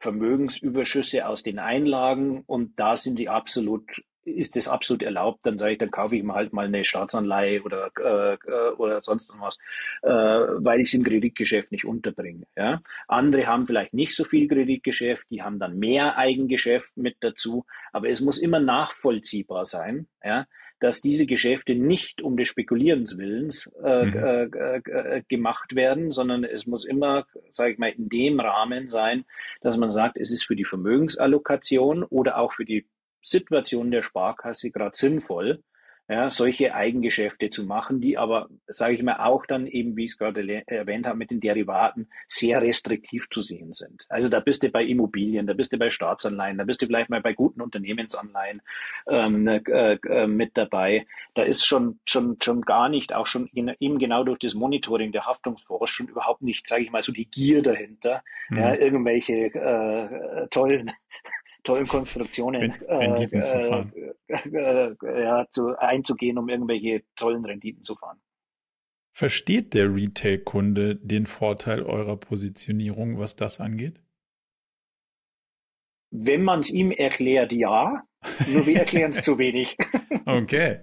Vermögensüberschüsse aus den Einlagen und da sind sie absolut, ist es absolut erlaubt, dann sage ich, dann kaufe ich mir halt mal eine Staatsanleihe oder, äh, äh oder sonst was, äh, weil ich es im Kreditgeschäft nicht unterbringe. Ja? Andere haben vielleicht nicht so viel Kreditgeschäft, die haben dann mehr Eigengeschäft mit dazu, aber es muss immer nachvollziehbar sein, ja? Dass diese Geschäfte nicht um des Spekulierens willens äh, mhm. äh, äh, gemacht werden, sondern es muss immer, sage ich mal, in dem Rahmen sein, dass man sagt, es ist für die Vermögensallokation oder auch für die Situation der Sparkasse gerade sinnvoll, ja, solche Eigengeschäfte zu machen, die aber, sage ich mal, auch dann eben, wie ich es gerade erwähnt habe, mit den Derivaten sehr restriktiv zu sehen sind. Also da bist du bei Immobilien, da bist du bei Staatsanleihen, da bist du vielleicht mal bei guten Unternehmensanleihen ähm, äh, äh, mit dabei. Da ist schon schon schon gar nicht, auch schon eben genau durch das Monitoring der Haftungsfonds schon überhaupt nicht, sage ich mal, so die Gier dahinter, mhm. ja, irgendwelche äh, tollen tollen Konstruktionen äh, äh, äh, ja, zu, einzugehen, um irgendwelche tollen Renditen zu fahren. Versteht der Retail-Kunde den Vorteil eurer Positionierung, was das angeht? Wenn man es ihm erklärt, ja. Nur wir erklären es <laughs> zu wenig. Okay.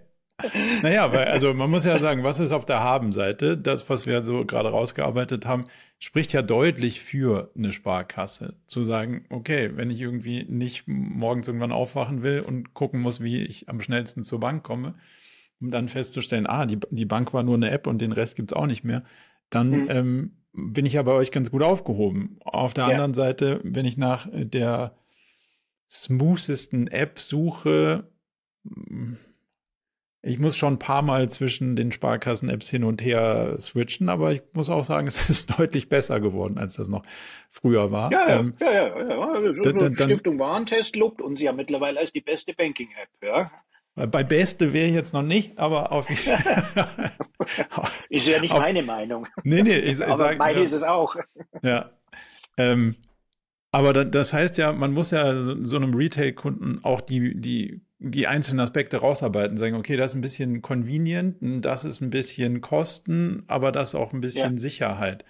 Naja, weil, also man muss ja sagen, was ist auf der Habenseite? Das, was wir so gerade rausgearbeitet haben, spricht ja deutlich für eine Sparkasse. Zu sagen, okay, wenn ich irgendwie nicht morgens irgendwann aufwachen will und gucken muss, wie ich am schnellsten zur Bank komme, um dann festzustellen, ah, die, die Bank war nur eine App und den Rest gibt's auch nicht mehr, dann mhm. ähm, bin ich ja bei euch ganz gut aufgehoben. Auf der ja. anderen Seite, wenn ich nach der smoothesten App suche, ich muss schon ein paar Mal zwischen den Sparkassen-Apps hin und her switchen, aber ich muss auch sagen, <laughs> es ist deutlich besser geworden, als das noch früher war. Ja, ja, ähm, ja, ja, ja. Also, dann, dann, Stiftung Warentest lobt uns ja mittlerweile als die beste Banking-App, ja. Bei Beste wäre ich jetzt noch nicht, aber auf <laughs> <laughs> Ist ja nicht auf, meine Meinung. Nee, nee, ich, ich aber sag, meine ja, ist es auch. Ja. Ähm, Aber das heißt ja, man muss ja so, so einem Retail-Kunden auch die, die, die einzelnen Aspekte rausarbeiten, sagen, okay, das ist ein bisschen convenient, das ist ein bisschen Kosten, aber das ist auch ein bisschen ja. Sicherheit.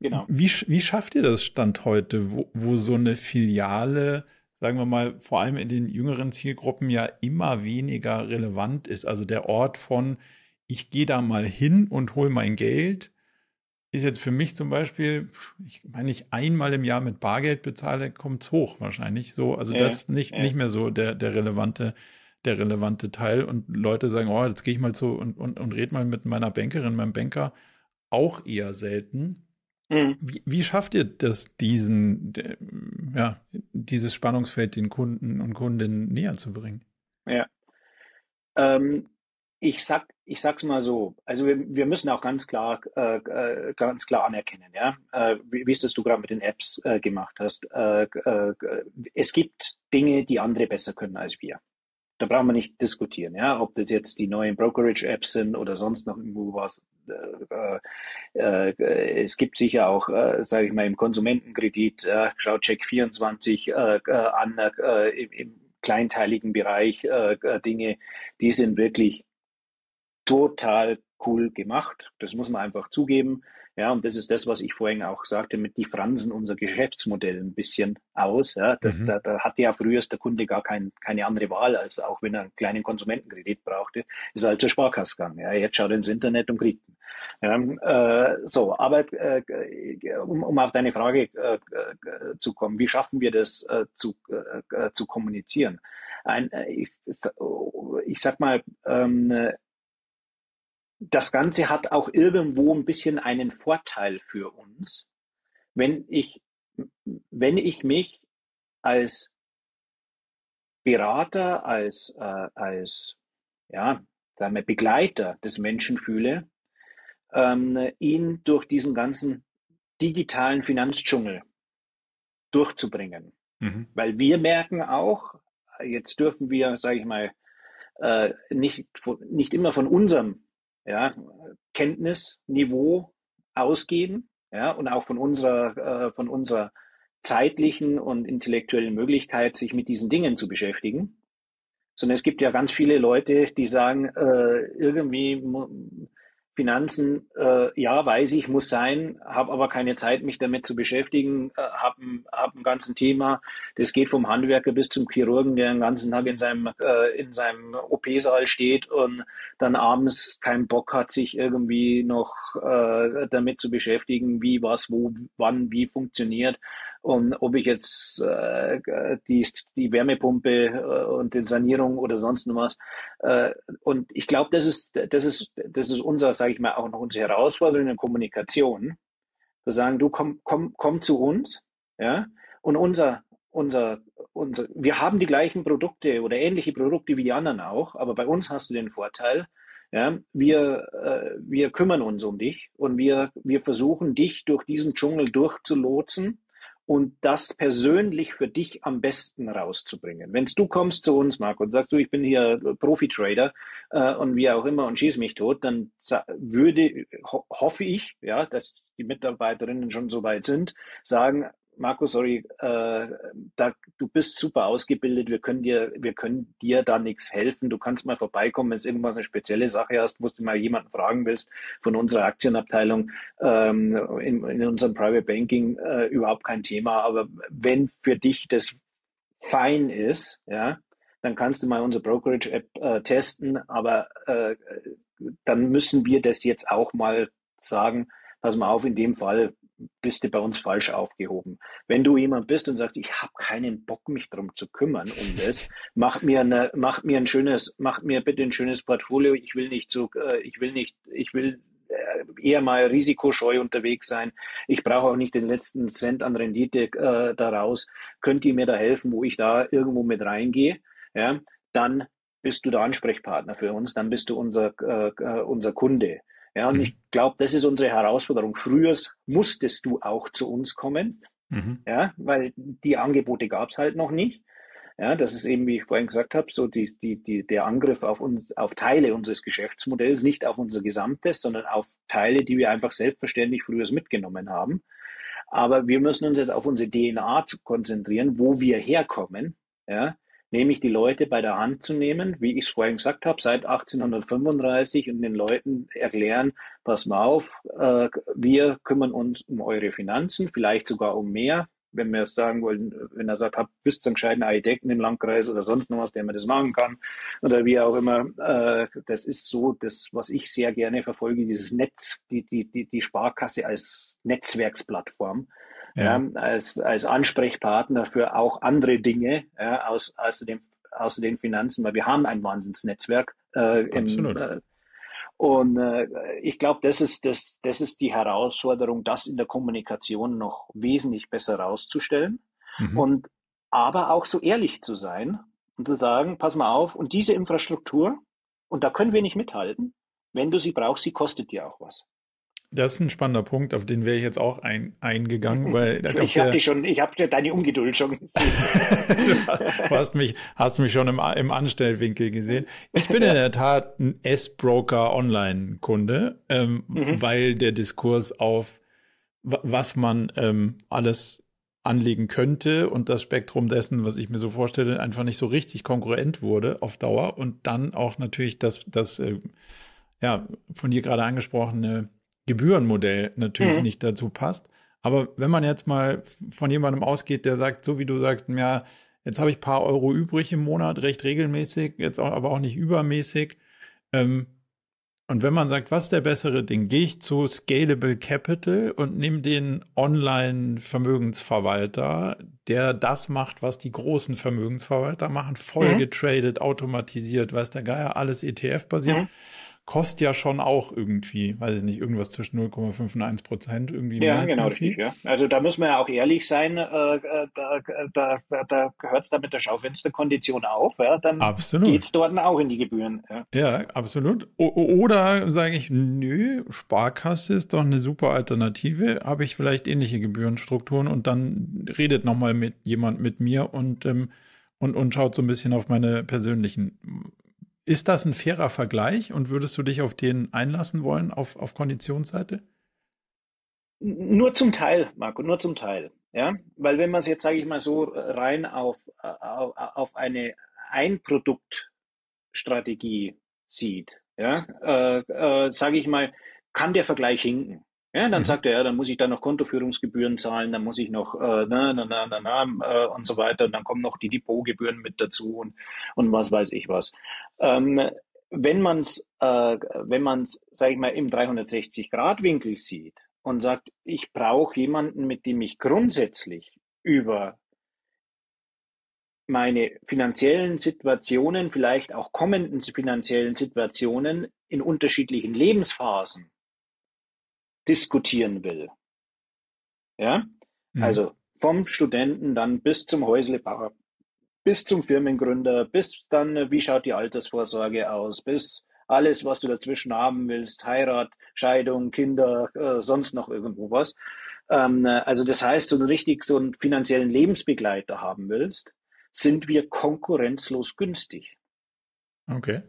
Genau. Wie, wie schafft ihr das Stand heute, wo, wo so eine Filiale, sagen wir mal, vor allem in den jüngeren Zielgruppen ja immer weniger relevant ist? Also der Ort von, ich gehe da mal hin und hole mein Geld, ist jetzt für mich zum Beispiel, ich meine, ich einmal im Jahr mit Bargeld bezahle, kommt es hoch wahrscheinlich so. Also ja, das ist nicht, ja. nicht mehr so der, der relevante, der relevante Teil. Und Leute sagen, oh, jetzt gehe ich mal zu und, und, und red mal mit meiner Bankerin, meinem Banker, auch eher selten. Mhm. Wie, wie, schafft ihr das, diesen, ja, dieses Spannungsfeld den Kunden und Kundinnen näher zu bringen? Ja. Ähm, ich sag, ich sag's mal so. Also wir, wir müssen auch ganz klar, äh, äh ganz klar anerkennen, ja, äh, wie, wie es das du gerade mit den Apps äh, gemacht hast. Äh, äh, es gibt Dinge, die andere besser können als wir. Da brauchen wir nicht diskutieren, ja, ob das jetzt die neuen Brokerage-Apps sind oder sonst noch irgendwo was. Es gibt sicher auch, sage ich mal, im Konsumentenkredit, äh, schau Check24 äh, an, im, kleinteiligen Bereich Dinge, die sind wirklich total cool gemacht. Das muss man einfach zugeben. Ja, und das ist das, was ich vorhin auch sagte, mit die fransen unser Geschäftsmodell ein bisschen aus. Ja, das, mhm. da, da hatte ja früher der Kunde gar kein, keine andere Wahl, als auch wenn er einen kleinen Konsumentenkredit brauchte, ist er halt zur Sparkasse gegangen. Ja, jetzt schaut er ins Internet und kriegt ihn. Ja, äh, so, aber äh, um, um auf deine Frage äh, äh, zu kommen, wie schaffen wir das äh, zu, äh, zu kommunizieren? Ein, ich, ich sag mal, ähm, das Ganze hat auch irgendwo ein bisschen einen Vorteil für uns, wenn ich, wenn ich mich als Berater, als, äh, als ja, sagen wir, Begleiter des Menschen fühle, ähm, ihn durch diesen ganzen digitalen Finanzdschungel durchzubringen. Mhm. Weil wir merken auch, jetzt dürfen wir, sage ich mal, äh, nicht, nicht immer von unserem ja, Kenntnisniveau ausgehen, ja, und auch von unserer, äh, von unserer zeitlichen und intellektuellen Möglichkeit, sich mit diesen Dingen zu beschäftigen. Sondern es gibt ja ganz viele Leute, die sagen, äh, irgendwie Finanzen, äh, ja, weiß ich, muss sein, habe aber keine Zeit, mich damit zu beschäftigen, äh, habe hab ein ganzen Thema, das geht vom Handwerker bis zum Chirurgen, der den ganzen Tag in seinem, äh, in seinem OP-Saal steht und dann abends keinen Bock hat, sich irgendwie noch äh, damit zu beschäftigen, wie, was, wo, wann, wie funktioniert und ob ich jetzt äh, die, die Wärmepumpe äh, und die Sanierung oder sonst noch was. Äh, und ich glaube, das ist, das ist, das ist unser, sage ich mal, auch noch unsere Herausforderung in der Kommunikation. Zu sagen, du komm, komm, komm zu uns, ja, und unser, unser, unser, wir haben die gleichen Produkte oder ähnliche Produkte wie die anderen auch, aber bei uns hast du den Vorteil, ja, wir, äh, wir kümmern uns um dich und wir, wir versuchen dich durch diesen Dschungel durchzulotsen und das persönlich für dich am besten rauszubringen. Wenn du kommst zu uns, Marco, und sagst du, ich bin hier Profi-Trader äh, und wie auch immer und schieß mich tot, dann würde, ho hoffe ich, ja, dass die Mitarbeiterinnen schon so weit sind, sagen, Marco, sorry, äh, da, du bist super ausgebildet, wir können dir, wir können dir da nichts helfen. Du kannst mal vorbeikommen, wenn es irgendwas eine spezielle Sache hast, wo du mal jemanden fragen willst von unserer Aktienabteilung ähm, in, in unserem Private Banking äh, überhaupt kein Thema. Aber wenn für dich das fein ist, ja, dann kannst du mal unsere Brokerage-App äh, testen, aber äh, dann müssen wir das jetzt auch mal sagen, pass mal auf, in dem Fall bist du bei uns falsch aufgehoben. Wenn du jemand bist und sagst, ich habe keinen Bock, mich darum zu kümmern um das, <laughs> mach mir eine, mach mir ein schönes, mach mir bitte ein schönes Portfolio. Ich will nicht so, äh, ich will nicht, ich will äh, eher mal risikoscheu unterwegs sein. Ich brauche auch nicht den letzten Cent an Rendite äh, daraus. Könnt ihr mir da helfen, wo ich da irgendwo mit reingehe? Ja, dann bist du der Ansprechpartner für uns, dann bist du unser, äh, äh unser Kunde. Ja, und mhm. ich glaube, das ist unsere Herausforderung. Früher musstest du auch zu uns kommen, mhm. ja, weil die Angebote gab es halt noch nicht. Ja, das ist eben, wie ich vorhin gesagt habe, so die, die, die, der Angriff auf uns, auf Teile unseres Geschäftsmodells, nicht auf unser Gesamtes, sondern auf Teile, die wir einfach selbstverständlich früher mitgenommen haben. Aber wir müssen uns jetzt auf unsere DNA konzentrieren, wo wir herkommen. Ja, nämlich die Leute bei der Hand zu nehmen, wie ich es vorhin gesagt habe, seit 1835 und den Leuten erklären, pass mal auf, äh, wir kümmern uns um eure Finanzen, vielleicht sogar um mehr. Wenn wir sagen wollen, wenn er sagt, habt bis zum gescheiten Architekten im Landkreis oder sonst noch was, der man das machen kann oder wie auch immer, äh, das ist so das, was ich sehr gerne verfolge, dieses Netz, die, die, die, die Sparkasse als Netzwerksplattform ja. ja. als, als Ansprechpartner für auch andere Dinge ja, aus, außer, dem, außer den Finanzen, weil wir haben ein Wahnsinnsnetzwerk. Äh, Absolut. Im, äh, und äh, ich glaube, das ist, das, das ist die Herausforderung, das in der Kommunikation noch wesentlich besser rauszustellen mhm. und aber auch so ehrlich zu sein und zu sagen, pass mal auf, und diese Infrastruktur, und da können wir nicht mithalten, wenn du sie brauchst, sie kostet dir auch was. Das ist ein spannender Punkt, auf den wäre ich jetzt auch ein, eingegangen, weil ich habe schon, ich habe deine Ungeduld schon gesehen. <laughs> du hast mich, hast mich schon im, im Anstellwinkel gesehen. Ich bin in der Tat ein S-Broker Online-Kunde, ähm, mhm. weil der Diskurs auf was man ähm, alles anlegen könnte und das Spektrum dessen, was ich mir so vorstelle, einfach nicht so richtig konkurrent wurde auf Dauer und dann auch natürlich das, das äh, ja, von dir gerade angesprochene Gebührenmodell natürlich mhm. nicht dazu passt. Aber wenn man jetzt mal von jemandem ausgeht, der sagt, so wie du sagst, ja, jetzt habe ich paar Euro übrig im Monat, recht regelmäßig, jetzt auch, aber auch nicht übermäßig. Ähm, und wenn man sagt, was ist der bessere Ding? Gehe ich zu Scalable Capital und nehme den Online-Vermögensverwalter, der das macht, was die großen Vermögensverwalter machen, voll mhm. getradet, automatisiert, weiß der Geier, alles ETF-basiert. Mhm kostet ja schon auch irgendwie, weiß ich nicht, irgendwas zwischen 0,5 und 1 Prozent irgendwie. Ja, genau, richtig, ja. Also da muss man ja auch ehrlich sein, äh, äh da, da, da gehört es dann mit der Schaufensterkondition auf, ja, dann geht es dort auch in die Gebühren. Ja, ja absolut. O oder sage ich, nö, Sparkasse ist doch eine super Alternative, habe ich vielleicht ähnliche Gebührenstrukturen und dann redet nochmal mit jemand mit mir und ähm, und, und schaut so ein bisschen auf meine persönlichen ist das ein fairer Vergleich und würdest du dich auf den einlassen wollen, auf, auf Konditionsseite? Nur zum Teil, Marco, nur zum Teil. Ja, weil wenn man es jetzt, sage ich mal so, rein auf, auf, auf eine Einproduktstrategie sieht, ja, äh, äh, sage ich mal, kann der Vergleich hinken. Ja, dann mhm. sagt er, ja, dann muss ich da noch Kontoführungsgebühren zahlen, dann muss ich noch äh, na, na, na, na, na, äh, und so weiter. Und dann kommen noch die Depotgebühren mit dazu und, und was weiß ich was. Ähm, wenn man es, äh, wenn man es, sage ich mal, im 360-Grad-Winkel sieht und sagt, ich brauche jemanden, mit dem ich grundsätzlich über meine finanziellen Situationen, vielleicht auch kommenden finanziellen Situationen in unterschiedlichen Lebensphasen diskutieren will. Ja, mhm. also vom Studenten dann bis zum Häuslebauer, bis zum Firmengründer, bis dann, äh, wie schaut die Altersvorsorge aus, bis alles, was du dazwischen haben willst, Heirat, Scheidung, Kinder, äh, sonst noch irgendwo was. Ähm, äh, also das heißt, wenn du richtig so einen finanziellen Lebensbegleiter haben willst, sind wir konkurrenzlos günstig. Okay.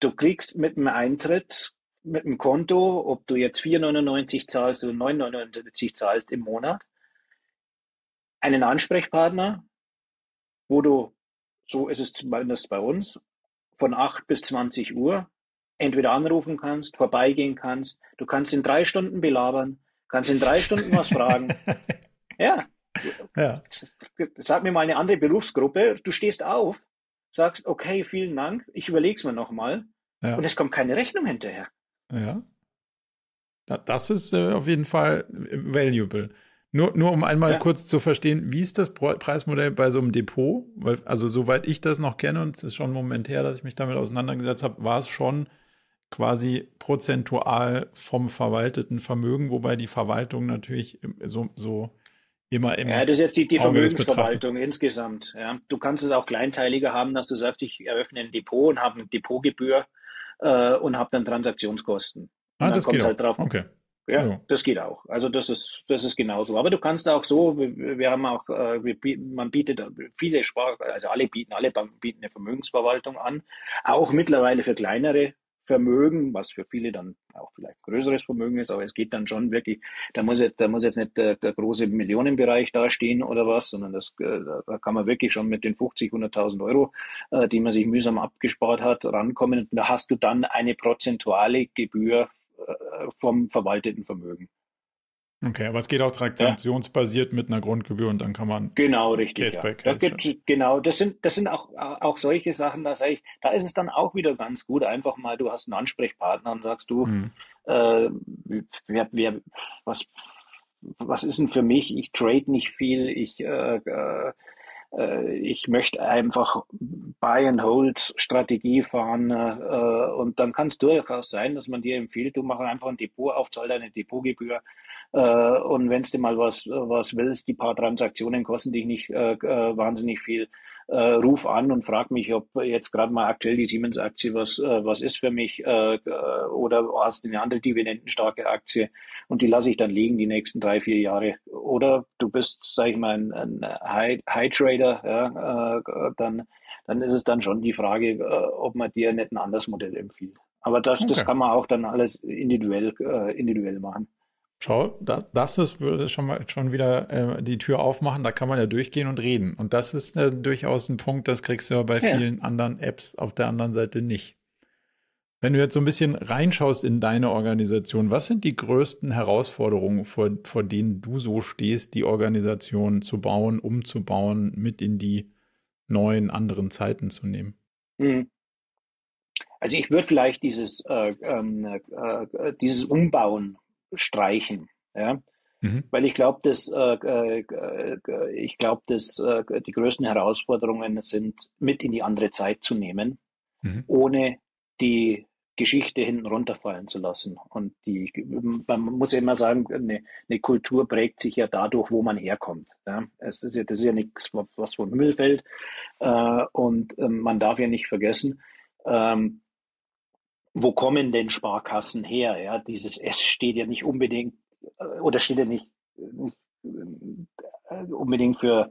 Du kriegst mit dem Eintritt mit dem Konto, ob du jetzt 4,99 zahlst oder 9,99 zahlst im Monat, einen Ansprechpartner, wo du, so ist es zumindest bei uns, von 8 bis 20 Uhr entweder anrufen kannst, vorbeigehen kannst, du kannst in drei Stunden belabern, kannst in drei Stunden was fragen. <laughs> Ja. ja. Sag mir mal eine andere Berufsgruppe, du stehst auf, sagst, okay, vielen Dank, ich überleg's mir nochmal ja. und es kommt keine Rechnung hinterher. Ja. Das ist äh, auf jeden Fall valuable. Nur, nur um einmal ja. kurz zu verstehen, wie ist das Preismodell bei so einem Depot? Weil, also soweit ich das noch kenne, und es ist schon ein Moment her, dass ich mich damit auseinandergesetzt habe, war es schon quasi prozentual vom verwalteten Vermögen, wobei die Verwaltung natürlich so, so immer im Ja, das ist jetzt die, die Vermögensverwaltung insgesamt. Ja. Du kannst es auch kleinteiliger haben, dass du sagst, ich eröffne ein Depot und habe eine Depotgebühr äh, und habe dann Transaktionskosten. ah, das geht halt auch. Drauf. Okay. Ja, ja, das geht auch. Also das ist, das ist genauso. Aber du kannst auch so, wir, wir haben auch, äh, wir, man bietet viele Spar, also alle bieten, alle Banken bieten eine Vermögensverwaltung an, auch mittlerweile für kleinere Vermögen, was für viele dann auch vielleicht größeres Vermögen ist, aber es geht dann schon wirklich, da muss jetzt, da muss jetzt nicht der, der große Millionenbereich dastehen oder was, sondern das, äh, da kann man wirklich schon mit den 50, 100.000 Euro, äh, die man sich mühsam abgespart hat, rankommen. Und da hast du dann eine prozentuale Gebühr äh, vom verwalteten Vermögen. Okay, aber es geht auch transaktionsbasiert ja. mit einer Grundgebühr und dann kann man genau richtig. Case ja. by Case, da gibt, genau, das sind das sind auch auch solche Sachen, da sage ich, da ist es dann auch wieder ganz gut, einfach mal, du hast einen Ansprechpartner und sagst du, mhm. äh, wer, wer, was was ist denn für mich? Ich trade nicht viel, ich äh, äh ich möchte einfach Buy and Hold Strategie fahren äh, und dann kann es durchaus sein, dass man dir empfiehlt, du mach einfach ein Depot auf, zahl deine Depotgebühr äh, und wenn du mal was, was willst, die paar Transaktionen kosten dich nicht äh, äh, wahnsinnig viel. Äh, ruf an und frag mich, ob jetzt gerade mal aktuell die Siemens-Aktie was, äh, was ist für mich äh, äh oder hast du eine andere dividendenstarke Aktie und die lasse ich dann liegen die nächsten drei, vier Jahre. Oder du bist, sag ich mal, ein, ein High, High Trader, ja, äh, dann, dann ist es dann schon die Frage, äh, ob man dir nicht ein anderes Modell empfiehlt. Aber das, okay. das kann man auch dann alles individuell, äh, individuell machen. Schau, da, das ist, würde schon mal schon wieder äh, die Tür aufmachen, da kann man ja durchgehen und reden. Und das ist äh, durchaus ein Punkt, das kriegst du ja bei ja. vielen anderen Apps auf der anderen Seite nicht. Wenn du jetzt so ein bisschen reinschaust in deine Organisation, was sind die größten Herausforderungen, vor, vor denen du so stehst, die Organisation zu bauen, umzubauen, mit in die neuen, anderen Zeiten zu nehmen? Mhm. Also ich würde vielleicht dieses, äh, ähm, äh, dieses Umbauen streichen. Ja? Mhm. Weil ich glaube, dass äh, äh, ich glaube, dass äh, die größten Herausforderungen sind, mit in die andere Zeit zu nehmen, mhm. ohne die Geschichte hinten runterfallen zu lassen. Und die, man muss ja immer sagen, eine, eine Kultur prägt sich ja dadurch, wo man herkommt. Ja? Es ist ja, das ist ja nichts, was vom Himmel fällt. Äh, und ähm, man darf ja nicht vergessen, ähm, wo kommen denn Sparkassen her? Ja, dieses S steht ja nicht unbedingt äh, oder steht ja nicht, nicht äh, unbedingt für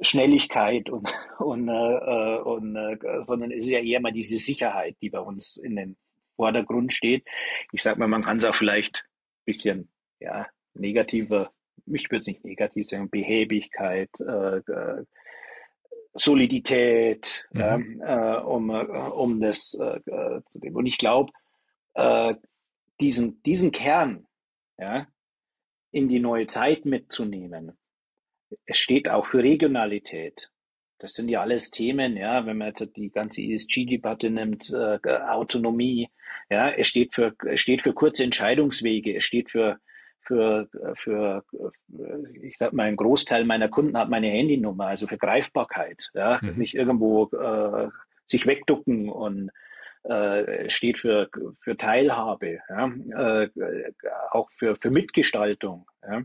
Schnelligkeit und, <laughs> und, äh, und äh, sondern es ist ja eher mal diese Sicherheit, die bei uns in den Vordergrund steht. Ich sag mal, man kann es auch vielleicht ein bisschen ja negativer, ich würde es nicht negativ sagen, Behäbigkeit, äh, äh Solidität, mhm. äh, um, äh, um das äh, zu dem. Und ich glaube, äh, diesen, diesen Kern ja, in die neue Zeit mitzunehmen, es steht auch für Regionalität. Das sind ja alles Themen, ja, wenn man jetzt die ganze ESG-Debatte nimmt, äh, Autonomie, ja, es steht für, es steht für kurze Entscheidungswege, es steht für für, für, ich sag mal, ein Großteil meiner Kunden hat meine Handynummer, also für Greifbarkeit, ja, mhm. nicht irgendwo äh, sich wegducken und äh, steht für, für Teilhabe, ja, äh, auch für, für Mitgestaltung. Ja.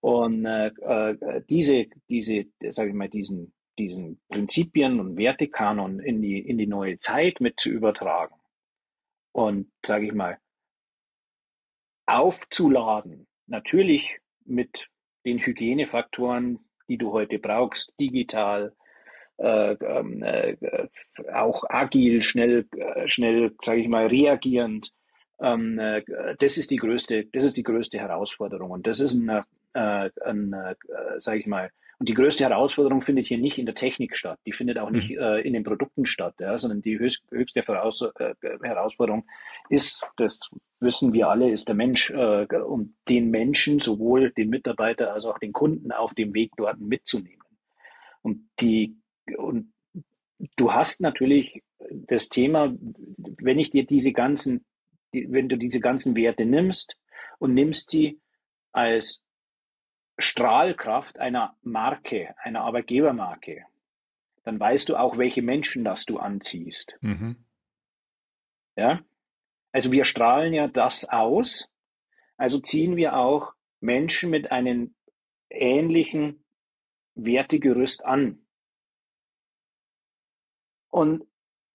Und äh, äh diese, diese, sage ich mal, diesen, diesen Prinzipien und Wertekanon in die, in die neue Zeit mit zu übertragen und, sage ich mal, aufzuladen Natürlich mit den Hygienefaktoren, die du heute brauchst, digital, äh, ähm, äh, auch agil, schnell, äh, schnell, sage ich mal, reagierend. Ähm, äh, das ist die größte, das ist die größte Herausforderung und das ist ein, äh, ein äh, sage ich mal, und die größte Herausforderung findet hier nicht in der Technik statt, die findet auch nicht mhm. äh, in den Produkten statt, ja, sondern die höchst, höchste Voraus äh, Herausforderung ist, das wissen wir alle, ist der Mensch äh, und den Menschen, sowohl den Mitarbeiter als auch den Kunden auf dem Weg dort mitzunehmen. Und die und du hast natürlich das Thema, wenn ich dir diese ganzen, wenn du diese ganzen Werte nimmst und nimmst sie als Strahlkraft einer Marke, einer Arbeitgebermarke, dann weißt du auch, welche Menschen das du anziehst. Mhm. Ja, also wir strahlen ja das aus, also ziehen wir auch Menschen mit einem ähnlichen Wertegerüst an. Und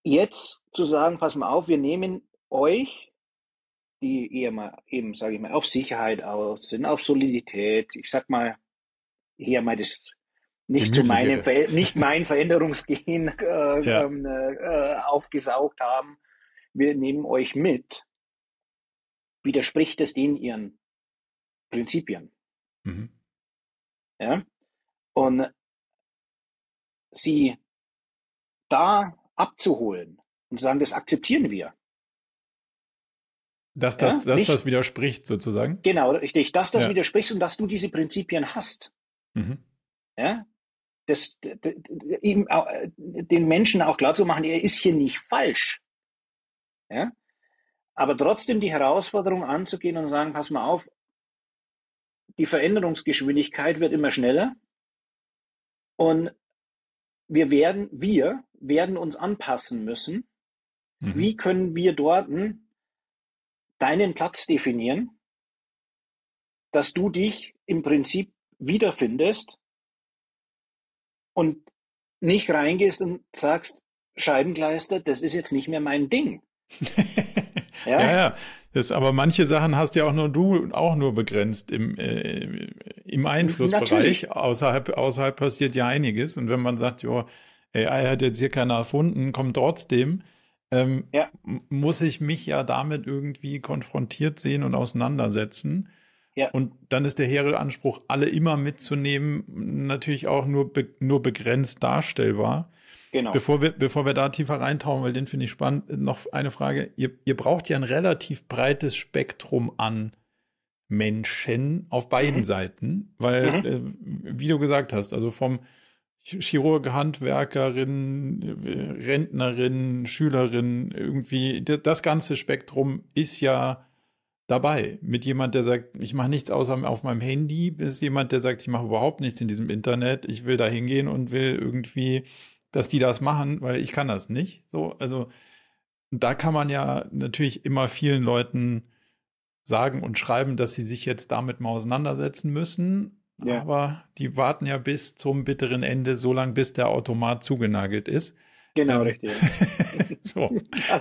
jetzt zu sagen, pass mal auf, wir nehmen euch, die eher mal eben, sage ich mal, auf Sicherheit aus sind, auf Solidität, ich sag mal, hier mal das nicht zu meinem, nicht <laughs> mein Veränderungsgehen äh, ja. Ähm, äh, aufgesaugt haben, wir nehmen euch mit, widerspricht es denen ihren Prinzipien. Mhm. Ja? Und sie da abzuholen und zu sagen, das akzeptieren wir. Dass das, ja? dass das widerspricht, sozusagen. Genau, richtig. Dass das ja. widerspricht und dass du diese Prinzipien hast. Mhm. Ja? Das, ihm, den Menschen auch klar zu machen, er ist hier nicht falsch. Ja? Aber trotzdem die Herausforderung anzugehen und sagen, pass mal auf, die Veränderungsgeschwindigkeit wird immer schneller und wir werden, wir werden uns anpassen müssen. Mhm. Wie können wir dort deinen Platz definieren, dass du dich im Prinzip wiederfindest und nicht reingehst und sagst, Scheibenkleister, das ist jetzt nicht mehr mein Ding. Ja, ja. ja. Das, aber manche Sachen hast ja auch nur du auch nur begrenzt im, äh, im Einflussbereich. Natürlich. Außerhalb, außerhalb passiert ja einiges. Und wenn man sagt, jo, AI hat jetzt hier keiner erfunden, kommt trotzdem, ähm, ja. muss ich mich ja damit irgendwie konfrontiert sehen und auseinandersetzen. Ja. Und dann ist der hehre Anspruch, alle immer mitzunehmen, natürlich auch nur, be nur begrenzt darstellbar. Genau. Bevor wir, bevor wir da tiefer reintauchen, weil den finde ich spannend, noch eine Frage. Ihr, ihr braucht ja ein relativ breites Spektrum an Menschen auf beiden mhm. Seiten, weil, mhm. äh, wie du gesagt hast, also vom Chirurg, Handwerkerin, Rentnerin, Schülerin, irgendwie, das ganze Spektrum ist ja dabei. Mit jemand, der sagt, ich mache nichts außer auf meinem Handy, bis jemand, der sagt, ich mache überhaupt nichts in diesem Internet, ich will da hingehen und will irgendwie dass die das machen, weil ich kann das nicht. So, also da kann man ja natürlich immer vielen Leuten sagen und schreiben, dass sie sich jetzt damit mal auseinandersetzen müssen. Ja. Aber die warten ja bis zum bitteren Ende, so lange bis der Automat zugenagelt ist. Genau, ähm, richtig. <laughs> so,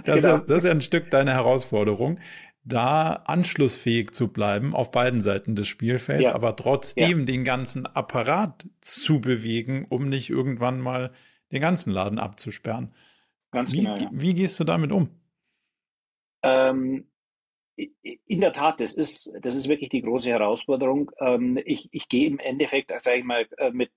das, genau. Ist, das ist ja ein Stück deine Herausforderung, da anschlussfähig zu bleiben auf beiden Seiten des Spielfelds, ja. aber trotzdem ja. den ganzen Apparat zu bewegen, um nicht irgendwann mal den ganzen Laden abzusperren. Ganz wie, genau. Ja. Wie gehst du damit um? Ähm, in der Tat, das ist, das ist wirklich die große Herausforderung. Ähm, ich, ich gehe im Endeffekt, sage ich mal, äh, mit,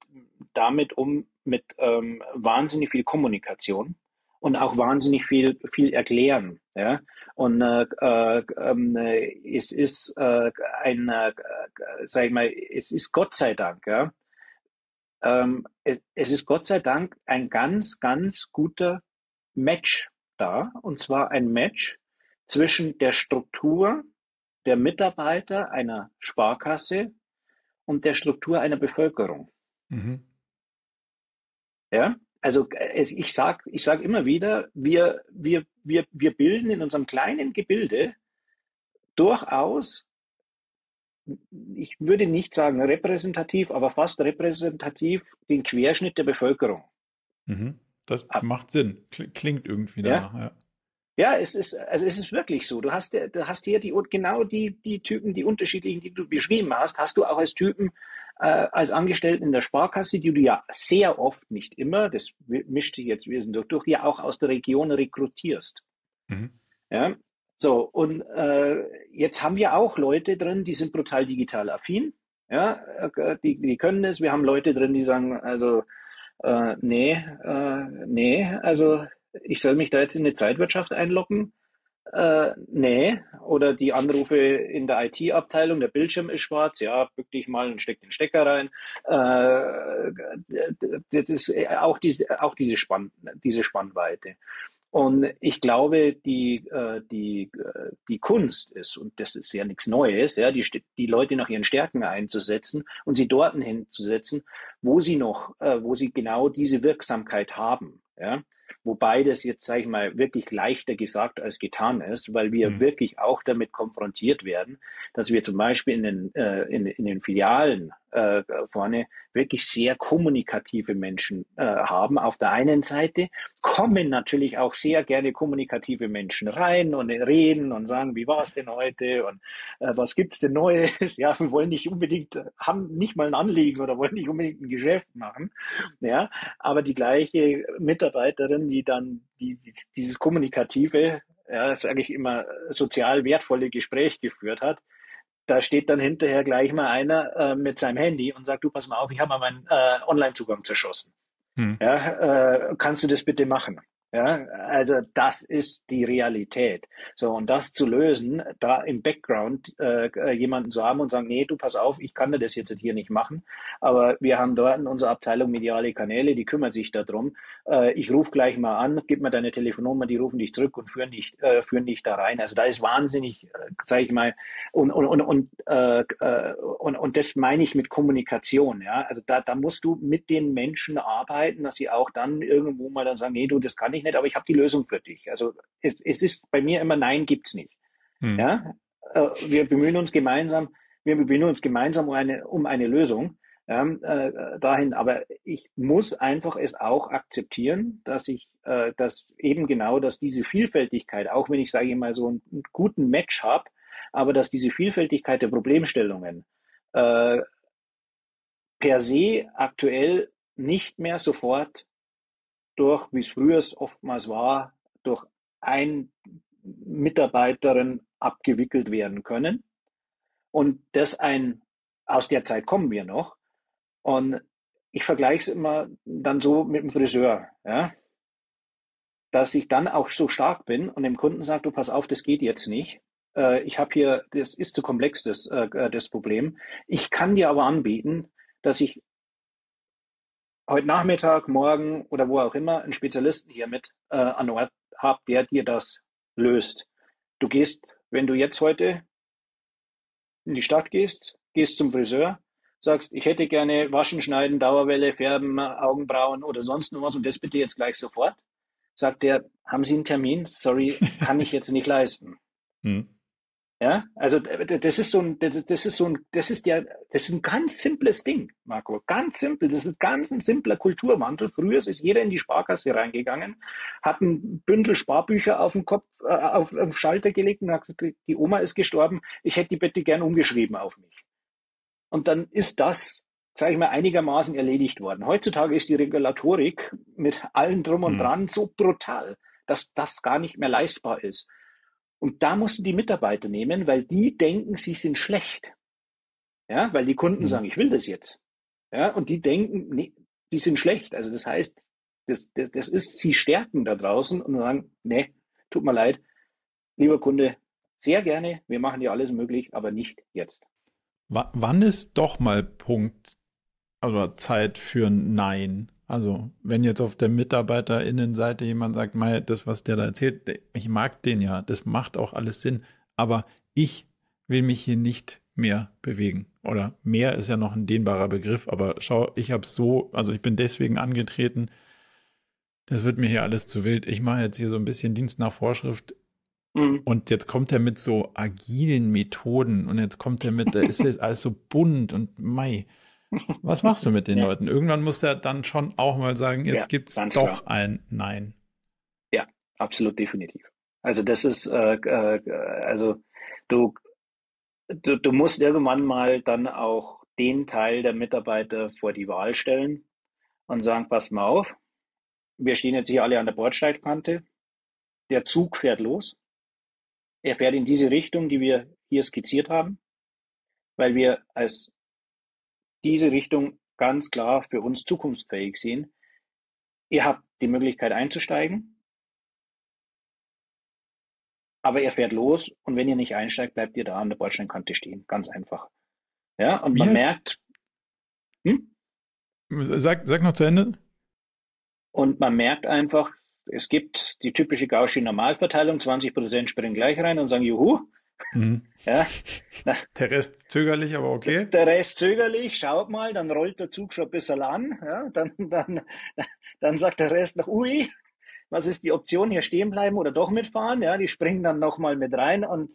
damit um, mit ähm, wahnsinnig viel Kommunikation und auch wahnsinnig viel, viel erklären. Ja? Und äh, äh, äh, es ist äh, ein, äh, sag ich mal, es ist Gott sei Dank, ja, ähm, es ist Gott sei Dank ein ganz, ganz guter Match da. Und zwar ein Match zwischen der Struktur der Mitarbeiter einer Sparkasse und der Struktur einer Bevölkerung. Mhm. Ja, also ich sag, ich sag immer wieder, wir, wir, wir, wir bilden in unserem kleinen Gebilde durchaus ich würde nicht sagen repräsentativ, aber fast repräsentativ den Querschnitt der Bevölkerung. Mhm. Das Ab. macht Sinn. Klingt irgendwie danach, ja. ja. Ja, es ist, also es ist wirklich so. Du hast, du hast hier die, genau die, die Typen, die unterschiedlichen, die du beschrieben hast, hast du auch als Typen, äh, als Angestellten in der Sparkasse, die du ja sehr oft, nicht immer, das mischt sich jetzt wesentlich durch, ja auch aus der Region rekrutierst. Mhm. Ja, so, und äh, jetzt haben wir auch Leute drin, die sind brutal digital affin. Ja, äh, die, die können es. Wir haben Leute drin, die sagen, also, äh, nee, äh, nee, also ich soll mich da jetzt in eine Zeitwirtschaft einloggen. Äh, nee, oder die Anrufe in der IT-Abteilung, der Bildschirm ist schwarz, ja, bück dich mal und steck den Stecker rein. Äh, das ist auch diese, auch diese, Spann, diese Spannweite. Und ich glaube, die, äh, die, äh, die Kunst ist, und das ist ja nichts Neues, ja, die, die Leute nach ihren Stärken einzusetzen und sie dort hinzusetzen, wo sie noch, äh, wo sie genau diese Wirksamkeit haben. Ja. Wobei das jetzt, sage ich mal, wirklich leichter gesagt als getan ist, weil wir mhm. wirklich auch damit konfrontiert werden, dass wir zum Beispiel in den, äh, in, in den Filialen äh, vorne wirklich sehr kommunikative Menschen äh, haben. Auf der einen Seite kommen natürlich auch sehr gerne kommunikative Menschen rein und reden und sagen, wie war es denn heute und äh, was gibt's denn Neues? <laughs> Ja, wir wollen nicht unbedingt, haben nicht mal ein Anliegen oder wollen nicht unbedingt ein Geschäft machen. Ja, aber die gleiche Mitarbeiterin, die dann die, dieses Kommunikative ja, sage ich immer, sozial wertvolle Gespräch geführt hat, da steht dann hinterher gleich mal einer äh, mit seinem Handy und sagt, du pass mal auf, ich habe mal meinen äh, Online-Zugang zerschossen. Hm. Ja, äh, kannst du das bitte machen? Ja, also das ist die Realität. So, und das zu lösen, da im Background äh, äh, jemanden zu haben und sagen, nee, du pass auf, ich kann das jetzt hier nicht machen, aber wir haben dort in unserer Abteilung mediale Kanäle, die kümmern sich darum. Äh, ich rufe gleich mal an, gib mir deine Telefonnummer, die rufen dich zurück und führen dich, äh, führen dich da rein. Also da ist wahnsinnig, äh, sage ich mal, und, und, und, und, äh, äh, und, und das meine ich mit Kommunikation. Ja, also da, da musst du mit den Menschen arbeiten, dass sie auch dann irgendwo mal dann sagen, nee, du, das kann ich ich nicht, aber ich habe die Lösung für dich. Also es, es ist bei mir immer Nein gibt's nicht. Hm. Ja, äh, wir bemühen uns gemeinsam, wir bemühen uns gemeinsam um eine, um eine Lösung ja, äh, dahin. Aber ich muss einfach es auch akzeptieren, dass ich, äh, dass eben genau, dass diese Vielfältigkeit, auch wenn ich sage ich mal so einen, einen guten Match habe, aber dass diese Vielfältigkeit der Problemstellungen äh, per se aktuell nicht mehr sofort durch, wie es früher oftmals war, durch ein Mitarbeiterin abgewickelt werden können. Und das ein, aus der Zeit kommen wir noch. Und ich vergleiche es immer dann so mit dem Friseur, ja, dass ich dann auch so stark bin und dem Kunden sage, du pass auf, das geht jetzt nicht. Äh, ich habe hier, das ist zu komplex, das, äh, das Problem. Ich kann dir aber anbieten, dass ich heute Nachmittag, morgen oder wo auch immer einen Spezialisten hier mit äh, an Ort habt, der dir das löst. Du gehst, wenn du jetzt heute in die Stadt gehst, gehst zum Friseur, sagst, ich hätte gerne waschen, schneiden, Dauerwelle, färben, Augenbrauen oder sonst noch was und das bitte jetzt gleich sofort, sagt der, haben Sie einen Termin? Sorry, kann ich jetzt nicht leisten. <laughs> Hm. Ja, also das ist so ein, das ist so ein, das ist ja, das ist ein ganz simples Ding, Marco. Ganz simpel. Das ist ganz ein simpler Kulturwandel. Früher ist jeder in die Sparkasse reingegangen, hat ein Bündel Sparbücher auf den Kopf, äh, auf, auf den Schalter gelegt und hat gesagt, die Oma ist gestorben, ich hätte die bitte gern umgeschrieben auf mich. Und dann ist das, sage ich mal, einigermaßen erledigt worden. Heutzutage ist die Regulatorik mit allem drum und mhm. dran so brutal, dass das gar nicht mehr leistbar ist. Und da musst du die Mitarbeiter nehmen, weil die denken, sie sind schlecht. Ja, weil die Kunden mhm. sagen, ich will das jetzt. Ja, und die denken, nee, die sind schlecht. Also das heißt, das, das, das ist, sie stärken da draußen und sagen, nee, tut mir leid, lieber Kunde, sehr gerne, wir machen dir alles möglich, aber nicht jetzt. W wann ist doch mal Punkt, also Zeit für ein Nein? Also, wenn jetzt auf der MitarbeiterInnenseite jemand sagt, Mei, das, was der da erzählt, ich mag den ja, das macht auch alles Sinn, aber ich will mich hier nicht mehr bewegen. Oder mehr ist ja noch ein dehnbarer Begriff, aber schau, ich habe so, also ich bin deswegen angetreten, das wird mir hier alles zu wild. Ich mache jetzt hier so ein bisschen Dienst nach Vorschrift. Mhm. Und jetzt kommt er mit so agilen Methoden und jetzt kommt er mit, da ist jetzt alles so bunt und Mai. Was machst du mit den ja. Leuten? Irgendwann muss er dann schon auch mal sagen, jetzt ja, gibt's doch klar. ein Nein. Ja, absolut definitiv. Also das ist, äh, äh, also du, du, du musst irgendwann mal dann auch den Teil der Mitarbeiter vor die Wahl stellen und sagen, pass mal auf, wir stehen jetzt hier alle an der Bordsteigkante, der Zug fährt los, er fährt in diese Richtung, die wir hier skizziert haben, weil wir als diese Richtung ganz klar für uns zukunftsfähig sehen. Ihr habt die Möglichkeit einzusteigen, aber er fährt los und wenn ihr nicht einsteigt, bleibt ihr da an der Bordsteinkante stehen. Ganz einfach. Ja, und Wie man merkt. Hm? Sag, sag noch zu Ende. Und man merkt einfach, es gibt die typische Gaußsche Normalverteilung, 20 Prozent springen gleich rein und sagen, juhu, Mhm. Ja. Der Rest zögerlich, aber okay. Der Rest zögerlich, schaut mal, dann rollt der Zug schon ein bisschen an. Ja, dann, dann, dann sagt der Rest noch, ui, was ist die Option, hier stehen bleiben oder doch mitfahren? Ja, die springen dann nochmal mit rein und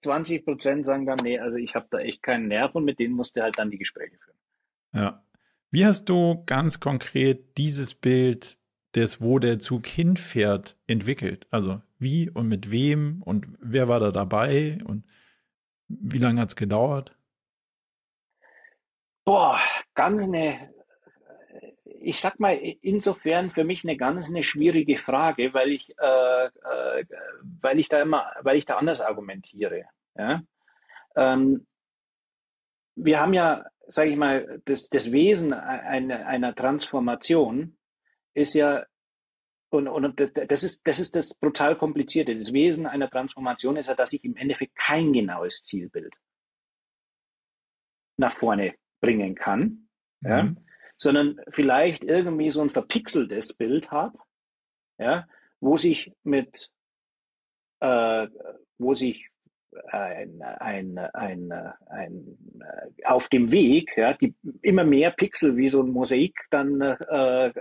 20 Prozent sagen dann, nee, also ich habe da echt keinen Nerv und mit denen musst du halt dann die Gespräche führen. Ja. Wie hast du ganz konkret dieses Bild des, wo der Zug hinfährt, entwickelt? Also wie und mit wem und wer war da dabei und wie lange hat es gedauert? Boah, ganz eine, ich sag mal, insofern für mich eine ganz eine schwierige Frage, weil ich, äh, äh, weil ich da immer, weil ich da anders argumentiere. Ja? Ähm, wir haben ja, sage ich mal, das, das Wesen einer, einer Transformation ist ja und, und das ist, das ist das brutal komplizierte. Das Wesen einer Transformation ist ja, dass ich im Endeffekt kein genaues Zielbild nach vorne bringen kann, mhm. ja, sondern vielleicht irgendwie so ein verpixeltes Bild habe, ja, wo sich mit, äh, wo sich ein, ein, ein, ein, auf dem Weg, ja, die immer mehr Pixel wie so ein Mosaik dann äh,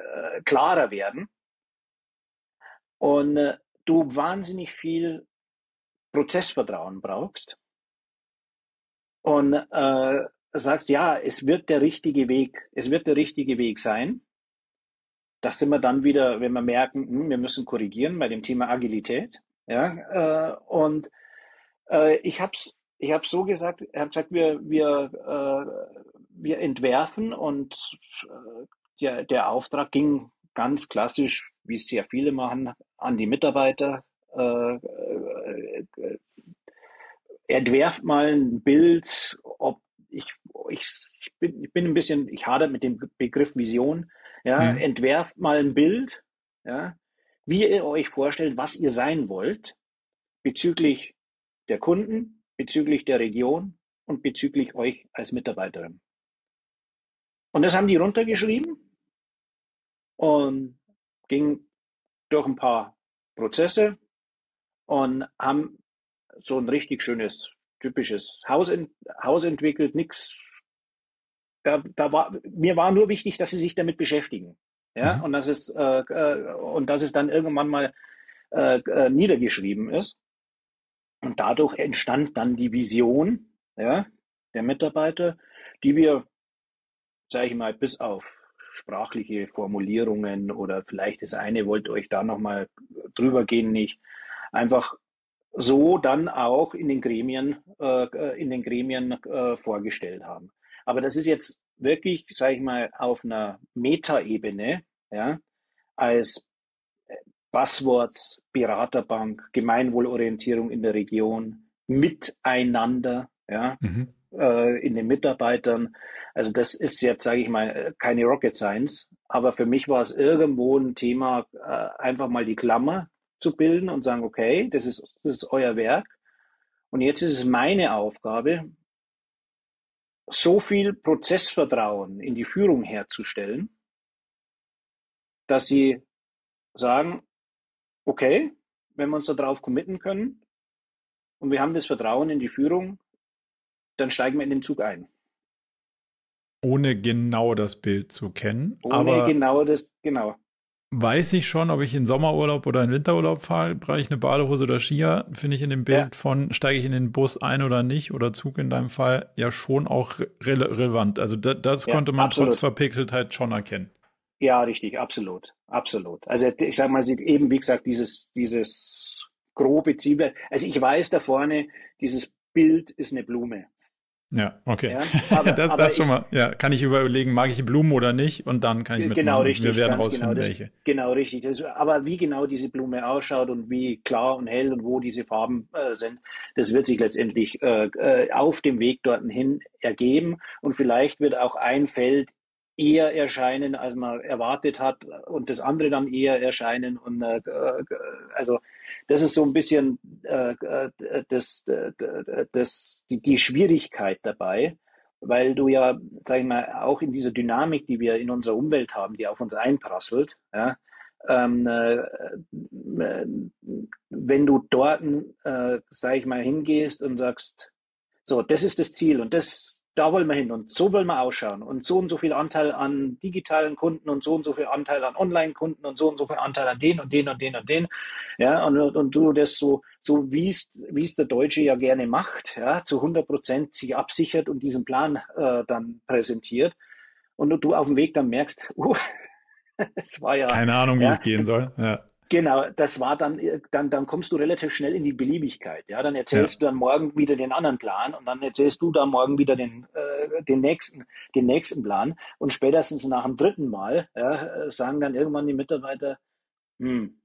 klarer werden und äh, du wahnsinnig viel Prozessvertrauen brauchst und äh, sagst, ja, es wird der richtige Weg, es wird der richtige Weg sein. Das sind wir dann wieder, wenn wir merken, hm, wir müssen korrigieren bei dem Thema Agilität. Ja, äh, und äh, ich habe es ich hab's so gesagt, ich habe gesagt, wir, wir, äh, wir entwerfen und äh, der, der Auftrag ging ganz klassisch, wie es sehr viele machen, an die Mitarbeiter. Äh, äh, entwerft mal ein Bild, ob ich, ich, ich, bin, ich bin ein bisschen, ich hadere mit dem Begriff Vision, ja, mhm. entwerft mal ein Bild, ja, wie ihr euch vorstellt, was ihr sein wollt, bezüglich der Kunden, bezüglich der Region und bezüglich euch als Mitarbeiterin. Und das haben die runtergeschrieben und ging durch ein paar Prozesse und haben so ein richtig schönes, typisches Haus, Haus entwickelt, nix. Da, da war, mir war nur wichtig, dass sie sich damit beschäftigen. Ja, mhm. und dass es, äh, äh, und dass es dann irgendwann mal äh, äh, niedergeschrieben ist. Und dadurch entstand dann die Vision, ja, der Mitarbeiter, die wir, sage ich mal, bis auf sprachliche Formulierungen oder vielleicht das eine wollt euch da nochmal drüber gehen nicht. Einfach so dann auch in den Gremien, äh, in den Gremien äh, vorgestellt haben. Aber das ist jetzt wirklich, sage ich mal, auf einer Metaebene, ja, als Buzzwords, Beraterbank, Gemeinwohlorientierung in der Region, Miteinander, ja, mhm. Äh, in den Mitarbeitern. Also das ist jetzt, sage ich mal, keine Rocket Science, aber für mich war es irgendwo ein Thema, äh, einfach mal die Klammer zu bilden und sagen, okay, das ist, das ist euer Werk. Und jetzt ist es meine Aufgabe, so viel Prozessvertrauen in die Führung herzustellen, dass sie sagen, okay, wenn wir uns darauf committen können und wir haben das Vertrauen in die Führung, dann steigen wir in den Zug ein. Ohne genau das Bild zu kennen. Ohne aber genau das, genau. Weiß ich schon, ob ich in Sommerurlaub oder in Winterurlaub fahre, brauche ich eine Badehose oder Skier, finde ich in dem Bild ja. von, steige ich in den Bus ein oder nicht, oder Zug in deinem Fall, ja schon auch rele relevant. Also das, das ja, konnte man absolut. trotz Verpixeltheit schon erkennen. Ja, richtig, absolut, absolut. Also ich sage mal, sieht eben, wie gesagt, dieses, dieses grobe Ziel. Also ich weiß da vorne, dieses Bild ist eine Blume. Ja, okay. Ja, <laughs> aber, das, aber das schon mal, ja, kann ich überlegen, mag ich Blumen oder nicht und dann kann ich mit genau richtig, wir werden genau rausfinden, genau, welche. genau richtig. Das, aber wie genau diese Blume ausschaut und wie klar und hell und wo diese Farben äh, sind, das wird sich letztendlich äh, äh auf dem Weg dorthin ergeben und vielleicht wird auch ein Feld eher erscheinen, als man erwartet hat und das andere dann eher erscheinen. Und äh, also das ist so ein bisschen äh, äh das, äh, das, die, die Schwierigkeit dabei, weil du ja, sag ich mal, auch in dieser Dynamik, die wir in unserer Umwelt haben, die auf uns einprasselt, ja, ähm, äh, wenn du dort, äh, sag ich mal, hingehst und sagst, so, das ist das Ziel und das, da wollen wir hin und so wollen wir ausschauen und so und so viel Anteil an digitalen Kunden und so und so viel Anteil an Online-Kunden und so und so viel Anteil an den und den und den und den. Ja, und, und du das so, so wie es, wie es der Deutsche ja gerne macht, ja, zu 100 Prozent sich absichert und diesen Plan äh, dann präsentiert. Und du auf dem Weg dann merkst, <laughs> uh, <laughs> es war ja. Keine Ahnung, wie ja, es gehen soll. Ja. Genau, das war dann, äh, dann, dann kommst du relativ schnell in die Beliebigkeit. Ja, dann erzählst ja. du dann morgen wieder den anderen Plan und dann erzählst du da morgen wieder den, äh, den nächsten, den nächsten Plan. Und spätestens nach dem dritten Mal ja, sagen dann irgendwann die Mitarbeiter, hm,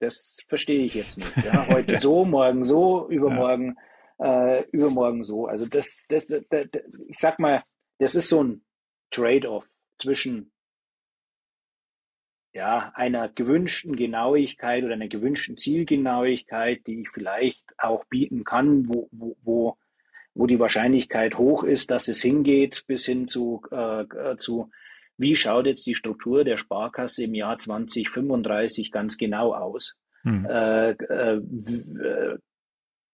das verstehe ich jetzt nicht. Ja, <laughs> heute so, morgen so, übermorgen, äh, übermorgen so. Also das, das, das, das, ich sag mal, das ist so ein Trade-off zwischen ja, einer gewünschten Genauigkeit oder einer gewünschten Zielgenauigkeit, die ich vielleicht auch bieten kann, wo, wo, wo, wo die Wahrscheinlichkeit hoch ist, dass es hingeht, bis hin zu, äh, äh zu wie schaut jetzt die Struktur der Sparkasse im Jahr 2035 ganz genau aus? Hm. Äh, äh, äh,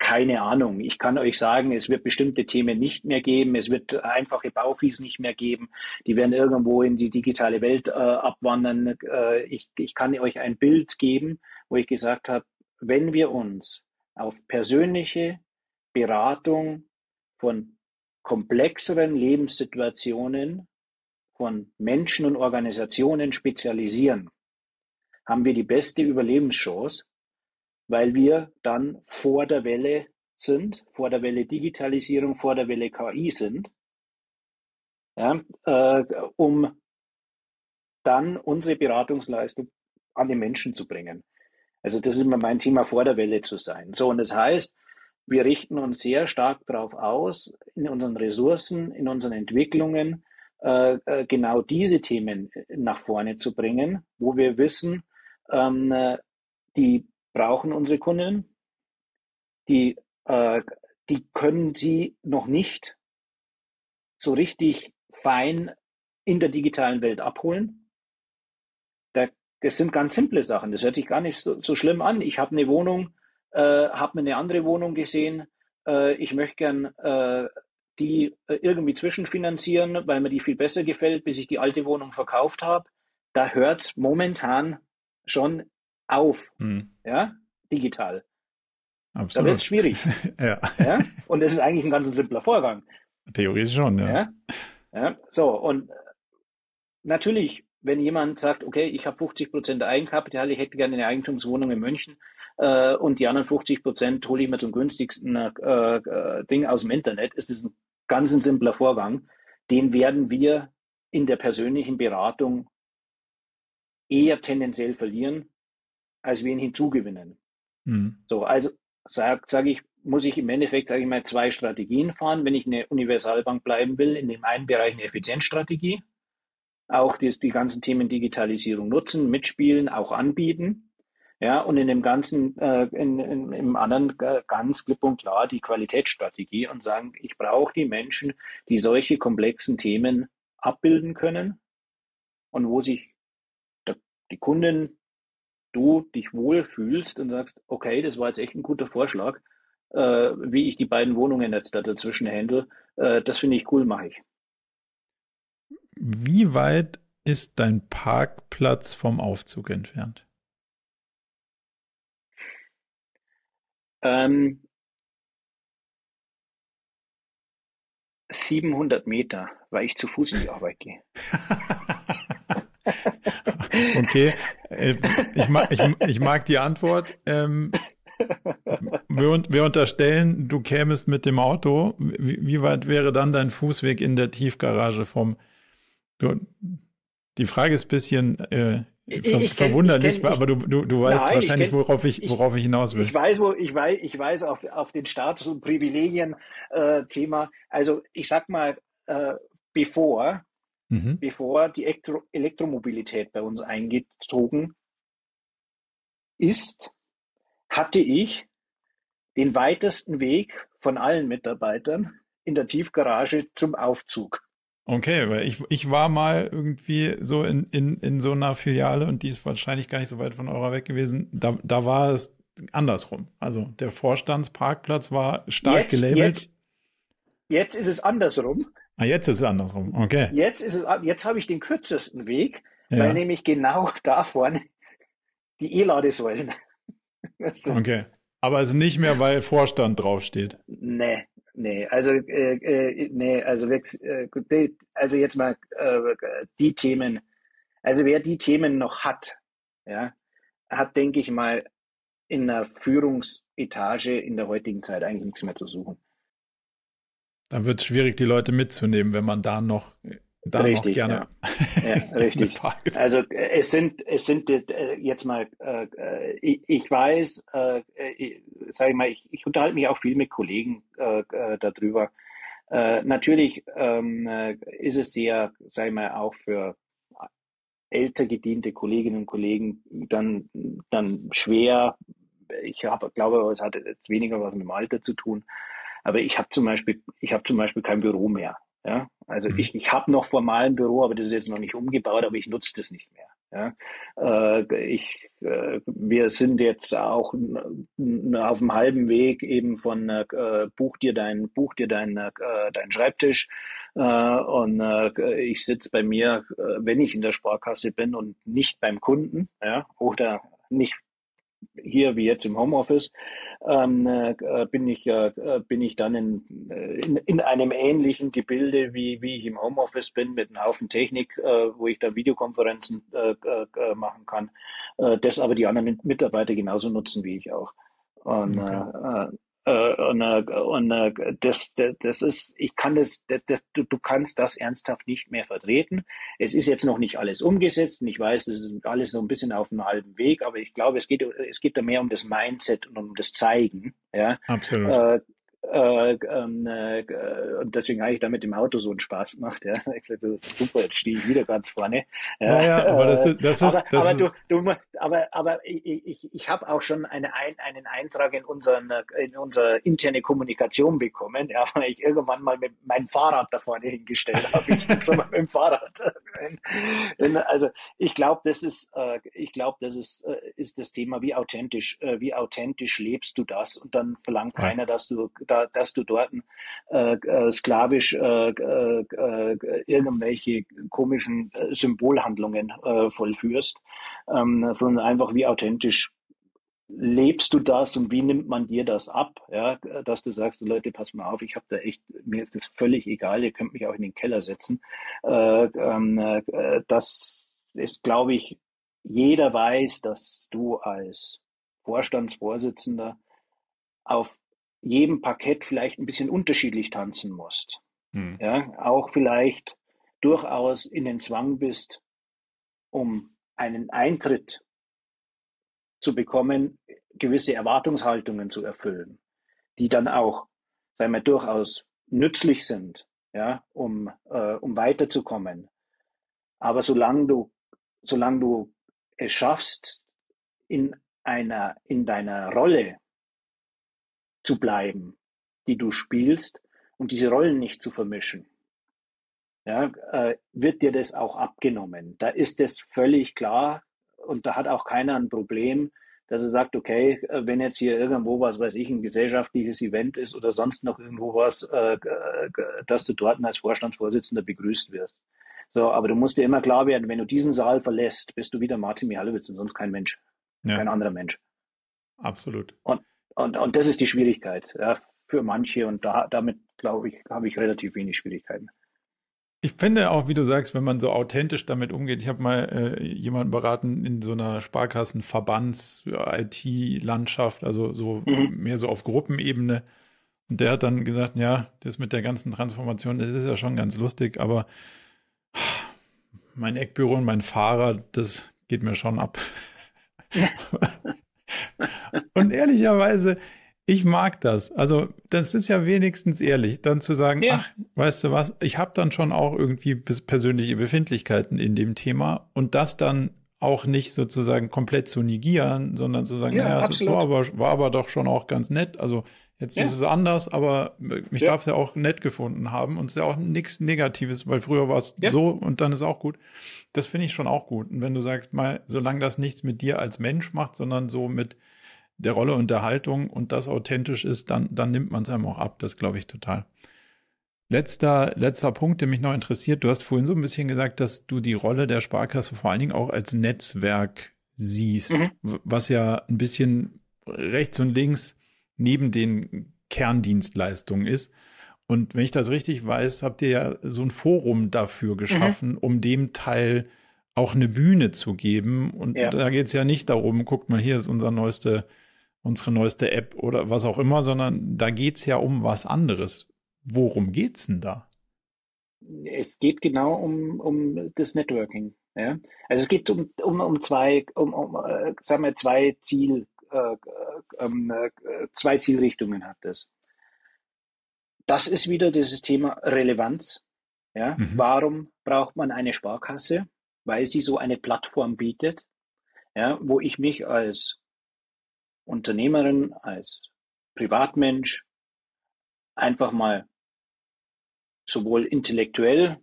keine Ahnung. Ich kann euch sagen, es wird bestimmte Themen nicht mehr geben. Es wird einfache Baufees nicht mehr geben. Die werden irgendwo in die digitale Welt äh, abwandern. Äh, ich, ich kann euch ein Bild geben, wo ich gesagt habe, wenn wir uns auf persönliche Beratung von komplexeren Lebenssituationen von Menschen und Organisationen spezialisieren, haben wir die beste Überlebenschance, weil wir dann vor der Welle sind, vor der Welle Digitalisierung, vor der Welle KI sind, ja, äh, um dann unsere Beratungsleistung an den Menschen zu bringen. Also das ist immer mein Thema, vor der Welle zu sein. So, und das heißt, wir richten uns sehr stark darauf aus, in unseren Ressourcen, in unseren Entwicklungen, äh, äh genau diese Themen nach vorne zu bringen, wo wir wissen, ähm, äh, die brauchen unsere Kunden. Die, äh, die können sie noch nicht so richtig fein in der digitalen Welt abholen. Da, das sind ganz simple Sachen. Das hört sich gar nicht so, so schlimm an. Ich habe eine Wohnung, äh, habe eine andere Wohnung gesehen. Äh, ich möchte gern äh, die äh, irgendwie zwischenfinanzieren, weil mir die viel besser gefällt, bis ich die alte Wohnung verkauft habe. Da hört es momentan schon auf, hm. ja, digital. Absolut. Da wird es schwierig. <laughs> ja. ja. Und es ist eigentlich ein ganz simpler Vorgang. Theoretisch schon, ja. ja. ja. So, und natürlich, wenn jemand sagt, okay, ich habe 50 Prozent Eigenkapital, ich hätte gerne eine Eigentumswohnung in München äh, und die anderen 50 Prozent hole ich mir zum günstigsten äh, äh, Ding aus dem Internet, ist das ein ganz ein simpler Vorgang. Den werden wir in der persönlichen Beratung eher tendenziell verlieren, als wir ihn hinzugewinnen. Mhm. So, also sage sag ich, muss ich im Endeffekt, sage ich mal, zwei Strategien fahren, wenn ich eine Universalbank bleiben will. In dem einen Bereich eine Effizienzstrategie, auch die, die ganzen Themen Digitalisierung nutzen, mitspielen, auch anbieten. Ja, und in dem ganzen, äh, in, in, im anderen äh, ganz klipp und klar die Qualitätsstrategie und sagen, ich brauche die Menschen, die solche komplexen Themen abbilden können und wo sich die Kunden, du dich wohlfühlst und sagst, okay, das war jetzt echt ein guter Vorschlag, äh, wie ich die beiden Wohnungen jetzt da dazwischen handle, äh, das finde ich cool, mache ich. Wie weit ist dein Parkplatz vom Aufzug entfernt? Ähm, 700 Meter, weil ich zu Fuß in die Arbeit gehe. <laughs> <laughs> Okay, äh, ich mag, ich, ich mag die Antwort. Ähm, wir, wir, unterstellen, du kämest mit dem Auto. Wie, wie, weit wäre dann dein Fußweg in der Tiefgarage vom? Du, die Frage ist ein bisschen äh, ver ich verwunderlich, kenn, aber du, du, du weißt nein, wahrscheinlich, kenn, worauf ich, worauf ich hinaus will. Ich weiß, wo ich weiß, ich weiß auf, auf den Status und Privilegien äh. Also ich sag mal, äh, bevor mhm. bevor die Elektro Elektromobilität bei uns eingezogen ist, hatte ich den weitesten Weg von allen Mitarbeitern in der Tiefgarage zum Aufzug. Okay, weil ich, ich war mal irgendwie so in, in, in so einer Filiale und die ist wahrscheinlich gar nicht so weit von eurer weg gewesen. Da, da war es andersrum. Also der Vorstandsparkplatz war stark jetzt, gelabelt. Jetzt, jetzt ist es andersrum. Ah, jetzt ist es andersrum. Okay. Jetzt ist es, jetzt habe ich den kürzesten Weg, ja. weil nämlich genau <laughs> da vorne die E-Ladesäulen <laughs> Okay. Aber es ist nicht mehr, weil Vorstand draufsteht. Nee, nee. Also, äh, äh, nee, also, äh, also jetzt mal äh, die Themen. Also wer die Themen noch hat, ja, hat, denke ich mal, in einer Führungsetage in der heutigen Zeit eigentlich nichts mehr zu suchen. Da wird es schwierig, die Leute mitzunehmen, wenn man da noch da richtig, noch gerne. Ja, <laughs> ja richtig. also es sind es sind äh, jetzt mal äh, ich, ich, weiß, äh, ich, sag ich mal, ich, ich unterhalte mich auch viel mit Kollegen äh, äh darüber. Äh, natürlich ähm, ist es sehr, sag ich mal, auch für älter gediente Kolleginnen und Kollegen dann dann schwer. Ich habe, glaube, es hat jetzt weniger was mit dem Alter zu tun. Aber ich habe zum Beispiel, ich habe zum Beispiel kein Büro mehr. Ja, also mhm. ich, ich habe noch formal ein Büro, aber das ist jetzt noch nicht umgebaut, aber ich nutze das nicht mehr. Ja, äh, ich, äh, wir sind jetzt auch auf dem halben Weg eben von äh, buch dir dein buch dir dein äh, dein Schreibtisch äh, und äh, ich sitze bei mir, äh, wenn ich in der Sparkasse bin und nicht beim Kunden, ja, oder nicht hier wie jetzt im Homeoffice, ähm, äh, bin ich äh, bin ich dann in, äh, in, in einem ähnlichen Gebilde wie wie ich im Homeoffice bin mit einem Haufen Technik, äh, wo ich dann Videokonferenzen äh, äh, machen kann, äh, das aber die anderen Mitarbeiter genauso nutzen wie ich auch. Und okay. Äh, und, äh, und äh, das, das, das ist, ich kann das, das, das du, du kannst das ernsthaft nicht mehr vertreten. Es ist jetzt noch nicht alles umgesetzt und ich weiß, das ist alles so ein bisschen auf einem halben Weg, aber ich glaube, es geht, es geht da mehr um das Mindset und um das Zeigen. Ja? Absolut. Äh, äh, ähm, äh, und deswegen habe ich da mit dem Auto so einen Spaß gemacht. Ja. <laughs> Ich sagte, super, jetzt stehe ich wieder ganz vorne. Ja, ja, aber das ist, das ist, aber, das aber, ist du, du, aber, aber ich, ich, ich habe auch schon eine, einen Eintrag in, unseren, in unsere interne Kommunikation bekommen, ja, weil ich irgendwann mal mit meinem Fahrrad da vorne hingestellt <laughs> habe. Ich bin mal mit dem Fahrrad. also ich glaube, das ist, äh, ich glaube, das ist, äh, ist das Thema, wie authentisch, äh, wie authentisch lebst du das? Und dann verlangt ja. keiner, dass du da, dass du dort äh, äh, sklavisch äh, äh, irgendwelche komischen äh, Symbolhandlungen äh, vollführst, ähm, sondern einfach wie authentisch lebst du das und wie nimmt man dir das ab, ja, dass du sagst, Leute, pass mal auf, ich habe da echt, mir ist das völlig egal, ihr könnt mich auch in den Keller setzen. Äh, ähm, äh, das ist, glaube ich, jeder weiß, dass du als Vorstandsvorsitzender auf jedem Parkett vielleicht ein bisschen unterschiedlich tanzen musst. Hm. Ja, auch vielleicht durchaus in den Zwang bist, um einen Eintritt zu bekommen, gewisse Erwartungshaltungen zu erfüllen, die dann auch, sagen wir, durchaus nützlich sind, ja, um, äh, um weiterzukommen. Aber solange du, solange du es schaffst, in einer, in deiner Rolle zu bleiben, die du spielst und diese Rollen nicht zu vermischen, ja, äh, wird dir das auch abgenommen. Da ist es völlig klar und da hat auch keiner ein Problem, dass er sagt, okay, äh, wenn jetzt hier irgendwo was weiß ich, ein gesellschaftliches Event ist oder sonst noch irgendwo was, äh, dass du dort als Vorstandsvorsitzender begrüßt wirst. So, aber du musst dir immer klar werden, wenn du diesen Saal verlässt, bist du wieder Martin Mihalowitz und sonst kein Mensch. Ja. Kein anderer Mensch. Absolut. Und, und, und das ist die Schwierigkeit ja, für manche und da, damit, glaube ich, habe ich relativ wenig Schwierigkeiten. Ich finde auch, wie du sagst, wenn man so authentisch damit umgeht, ich habe mal äh, jemanden beraten in so einer Sparkassenverbands-IT-Landschaft, also so mhm. mehr so auf Gruppenebene. Und der hat dann gesagt, ja, das mit der ganzen Transformation, das ist ja schon ganz lustig, aber mein Eckbüro und mein Fahrer, das geht mir schon ab. <laughs> <laughs> Und ehrlicherweise, ich mag das. Also, das ist ja wenigstens ehrlich, dann zu sagen, ja. ach, weißt du was, ich habe dann schon auch irgendwie persönliche Befindlichkeiten in dem Thema und das dann auch nicht sozusagen komplett zu negieren, sondern zu sagen, ja, naja, es war aber, war aber doch schon auch ganz nett. Also jetzt ja. ist es anders, aber mich ja. darf es ja auch nett gefunden haben und es ist ja auch nichts Negatives, weil früher war es ja. so und dann ist auch gut. Das finde ich schon auch gut. Und wenn du sagst, mal, solange das nichts mit dir als Mensch macht, sondern so mit der Rolle und der Haltung und das authentisch ist, dann, dann nimmt man es einem auch ab. Das glaube ich total. Letzter, letzter Punkt, der mich noch interessiert. Du hast vorhin so ein bisschen gesagt, dass du die Rolle der Sparkasse vor allen Dingen auch als Netzwerk siehst, mhm. was ja ein bisschen rechts und links neben den Kerndienstleistungen ist. Und wenn ich das richtig weiß, habt ihr ja so ein Forum dafür geschaffen, mhm. um dem Teil auch eine Bühne zu geben. Und ja. da geht es ja nicht darum, guckt mal, hier ist unser neueste unsere neueste App oder was auch immer, sondern da geht es ja um was anderes. worum geht's denn da? Es geht genau um, um das Networking. Ja? Also es geht um, um, um zwei, um, um äh, sagen wir, zwei Ziel, zwei Zielrichtungen hat das. Das ist wieder dieses Thema Relevanz. Ja? Mhm. Warum braucht man eine Sparkasse? Weil sie so eine Plattform bietet, ja, wo ich mich als Unternehmerin, als Privatmensch einfach mal sowohl intellektuell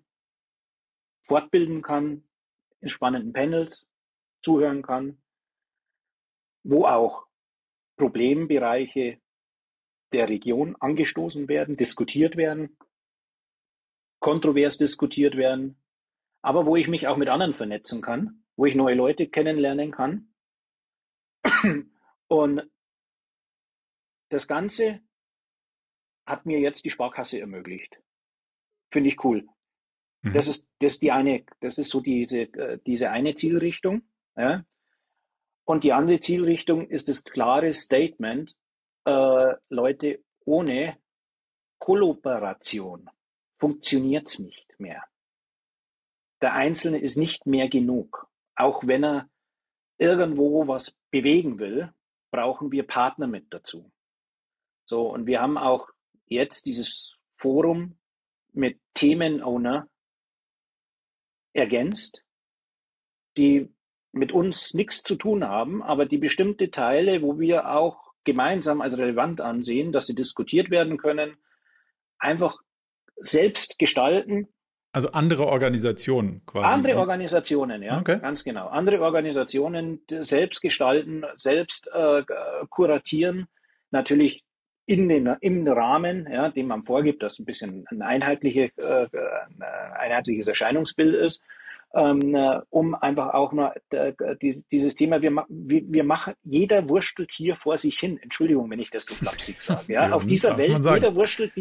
fortbilden kann, in spannenden Panels zuhören kann, wo auch Problembereiche der Region angestoßen werden, diskutiert werden, kontrovers diskutiert werden, aber wo ich mich auch mit anderen vernetzen kann, wo ich neue Leute kennenlernen kann. Und das Ganze hat mir jetzt die Sparkasse ermöglicht. Finde ich cool. Mhm. Das ist das ist die eine, das ist so diese äh, diese eine Zielrichtung. Ja? Und die andere Zielrichtung ist das klare Statement, äh, Leute, ohne Kollaboration funktioniert es nicht mehr. Der Einzelne ist nicht mehr genug. Auch wenn er irgendwo was bewegen will, brauchen wir Partner mit dazu. So, und wir haben auch jetzt dieses Forum mit Themenowner ergänzt, die mit uns nichts zu tun haben, aber die bestimmte Teile, wo wir auch gemeinsam als relevant ansehen, dass sie diskutiert werden können, einfach selbst gestalten. Also andere Organisationen quasi. Andere Organisationen, ja, okay. ganz genau. Andere Organisationen selbst gestalten, selbst äh, kuratieren, natürlich in den, im Rahmen, ja, den man vorgibt, dass ein bisschen ein, einheitliche, äh, ein einheitliches Erscheinungsbild ist, äh, um einfach auch nur äh, die, dieses Thema, wir, wir, wir machen, jeder wurstelt hier vor sich hin, Entschuldigung, wenn ich das so flapsig <laughs> sage, ja, ja auf dieser Welt, jeder wurstelt,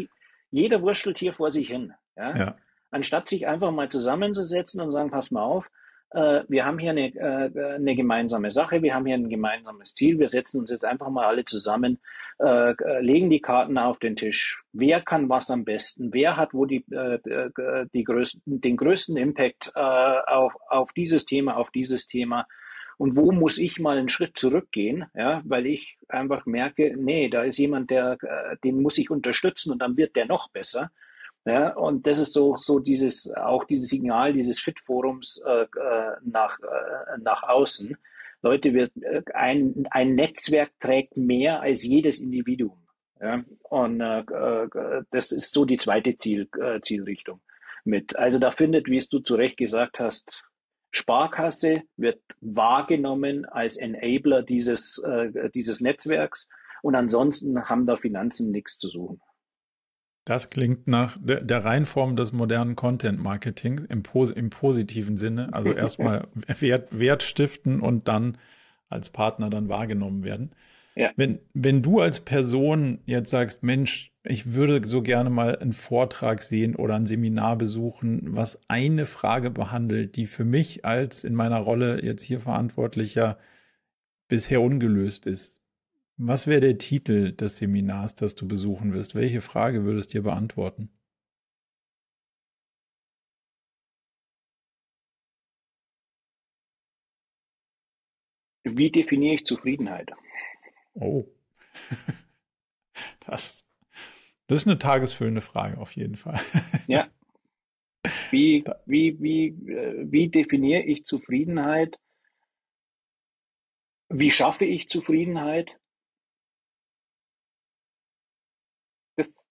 jeder wurstelt hier vor sich hin, ja? ja. anstatt sich einfach mal zusammenzusetzen und sagen, pass mal auf, äh, wir haben hier eine, äh, eine gemeinsame Sache, wir haben hier ein gemeinsames Ziel, wir setzen uns jetzt einfach mal alle zusammen, äh, legen die Karten auf den Tisch. Wer kann was am besten? Wer hat wo die, die größten, den größten Impact auf, auf dieses Thema, auf dieses Thema? Und wo muss ich mal einen Schritt zurückgehen, ja, weil ich einfach merke, nee, da ist jemand, der, den muss ich unterstützen und dann wird der noch besser. Ja, und das ist so, so dieses, auch dieses Signal dieses Fit-Forums äh, äh, nach, äh, nach außen. Leute, wir, äh, ein, ein Netzwerk trägt mehr als jedes Individuum. Ja, und äh, äh, das ist so die zweite Ziel, Zielrichtung mit. Also da findet, wie es du zu Recht gesagt hast, Sparkasse wird wahrgenommen als Enabler dieses, dieses Netzwerks und ansonsten haben da Finanzen nichts zu suchen. Das klingt nach der, der Reinform des modernen Content Marketings im, im positiven Sinne. Also <laughs> erstmal Wert, Wert stiften und dann als Partner dann wahrgenommen werden. Ja. Wenn, wenn du als Person jetzt sagst, Mensch, ich würde so gerne mal einen Vortrag sehen oder ein Seminar besuchen, was eine Frage behandelt, die für mich als in meiner Rolle jetzt hier Verantwortlicher bisher ungelöst ist. Was wäre der Titel des Seminars, das du besuchen wirst? Welche Frage würdest du dir beantworten? Wie definiere ich Zufriedenheit? Oh, <laughs> das, das ist eine tagesfüllende Frage auf jeden Fall. <laughs> Ja. Wie, wie, wie, äh, wie definiere ich Zufriedenheit? Wie schaffe ich Zufriedenheit?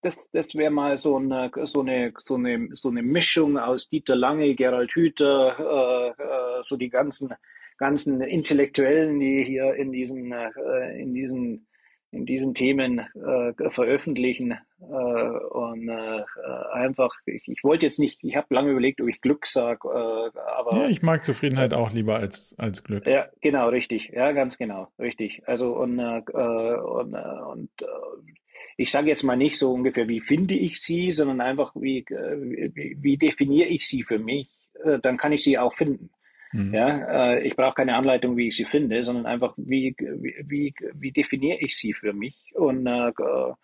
Das, das wäre mal so eine, so, eine, so, eine, so eine Mischung aus Dieter Lange, Gerald Hüther, äh, äh, so die ganzen, ganzen Intellektuellen, die hier in diesen, äh, in diesen, in diesen Themen äh, veröffentlichen. Äh, und äh, einfach, ich, ich wollte jetzt nicht, ich habe lange überlegt, ob ich Glück sage, aber. Ja, ich mag Zufriedenheit auch lieber als, als Glück. Ja, genau, richtig. Ja, ganz genau, richtig. Also und, und, und ich sage jetzt mal nicht so ungefähr, wie finde ich sie, sondern einfach, wie, äh, wie, wie definiere ich sie für mich, äh, dann kann ich sie auch finden. Mhm. Ja, äh, ich brauche keine Anleitung, wie ich sie finde, sondern einfach, wie, wie, wie, wie definiere ich sie für mich und, also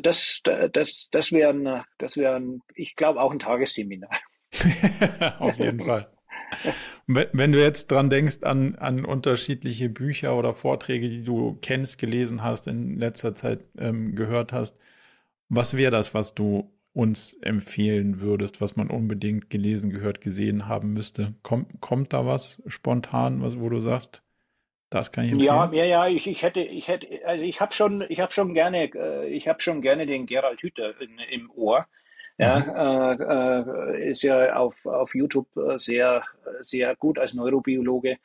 das, das, das wäre, das wäre, ich glaube, auch ein Tagesseminar. <laughs> Auf jeden Fall. Wenn du jetzt dran denkst an, an unterschiedliche Bücher oder Vorträge, die du kennst, gelesen hast, in letzter Zeit ähm, gehört hast, was wäre das, was du uns empfehlen würdest, was man unbedingt gelesen, gehört, gesehen haben müsste? Kommt, kommt da was spontan, was, wo du sagst, das kann ich empfehlen? Ja, ja, ja, ich, ich hätte, ich hätte, also ich habe schon, ich habe schon gerne, äh, ich habe schon gerne den Gerald Hüther in, im Ohr. Ja, mhm. äh, äh, ist ja auf, auf YouTube äh, sehr, sehr gut als Neurobiologe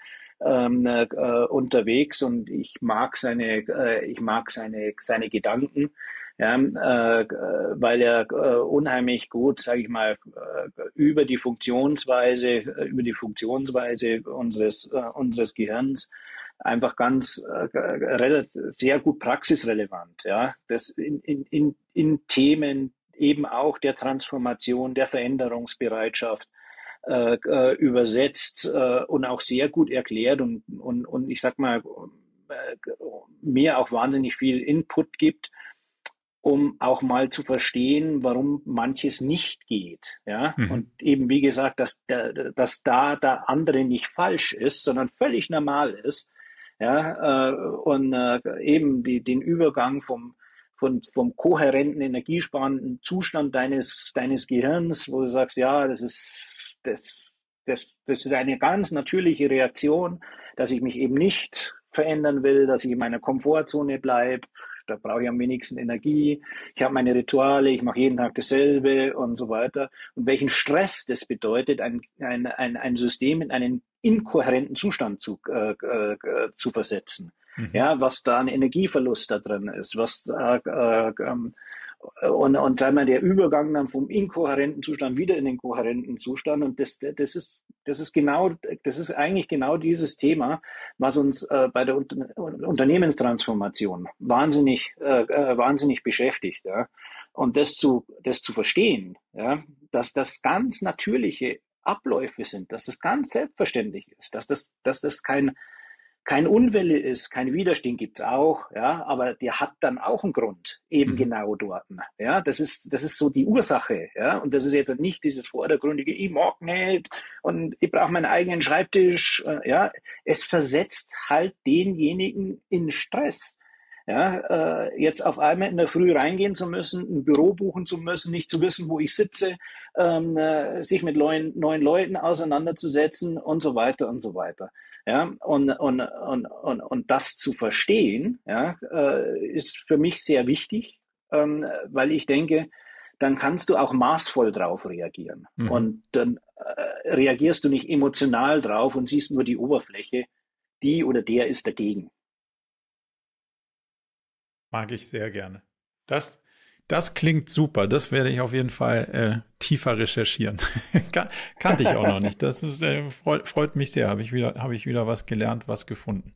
ähm, äh, unterwegs und ich mag seine, äh, ich mag seine, seine Gedanken, ja, äh, weil er äh, unheimlich gut, sage ich mal, äh, über die Funktionsweise, äh, über die Funktionsweise unseres, äh, unseres Gehirns einfach ganz äh, sehr gut praxisrelevant, ja, das in, in, in, in Themen eben auch der Transformation, der Veränderungsbereitschaft äh, äh, übersetzt äh, und auch sehr gut erklärt und, und, und ich sag mal, äh, mir auch wahnsinnig viel Input gibt, um auch mal zu verstehen, warum manches nicht geht. Ja? Mhm. Und eben, wie gesagt, dass, dass da der andere nicht falsch ist, sondern völlig normal ist. Ja, äh, und äh, eben die, den Übergang vom, von, vom kohärenten, energiesparenden Zustand deines, deines Gehirns, wo du sagst, ja, das ist, das, das, das ist eine ganz natürliche Reaktion, dass ich mich eben nicht verändern will, dass ich in meiner Komfortzone bleibe. Da brauche ich am wenigsten Energie. Ich habe meine Rituale, ich mache jeden Tag dasselbe und so weiter. Und welchen Stress das bedeutet, ein, ein, ein, System in einen inkohärenten Zustand zu, äh, äh, zu versetzen. Mhm. Ja, was da ein Energieverlust da drin ist, was da, äh, ähm, und, und sagen wir, der Übergang dann vom inkohärenten Zustand wieder in den kohärenten Zustand. Und das, das ist, das ist genau, das ist eigentlich genau dieses Thema, was uns äh, bei der Unter Unternehmenstransformation wahnsinnig, äh, äh, wahnsinnig beschäftigt. Ja. Und das zu, das zu verstehen, ja, dass das ganz natürliche Abläufe sind, dass das ganz selbstverständlich ist, dass das, dass das kein, kein Unwille ist, kein Widerstand gibt's auch, ja, aber der hat dann auch einen Grund, eben mhm. genau dort. Ja, das ist, das ist so die Ursache, ja, und das ist jetzt nicht dieses vordergründige, ich mag nicht und ich brauche meinen eigenen Schreibtisch, äh, ja, es versetzt halt denjenigen in Stress. Ja, äh, jetzt auf einmal in der Früh reingehen zu müssen, ein Büro buchen zu müssen, nicht zu wissen, wo ich sitze, ähm, äh, sich mit neuen, neuen Leuten auseinanderzusetzen und so weiter und so weiter. Ja, und, und, und, und, und das zu verstehen, ja, äh, ist für mich sehr wichtig, ähm, weil ich denke, dann kannst du auch maßvoll drauf reagieren. Mhm. Und dann äh, reagierst du nicht emotional drauf und siehst nur die Oberfläche, die oder der ist dagegen. Mag ich sehr gerne. Das, das klingt super. Das werde ich auf jeden Fall äh, tiefer recherchieren. <laughs> Kannte ich auch noch nicht. Das ist, äh, freut, freut mich sehr. Habe ich, wieder, habe ich wieder was gelernt, was gefunden.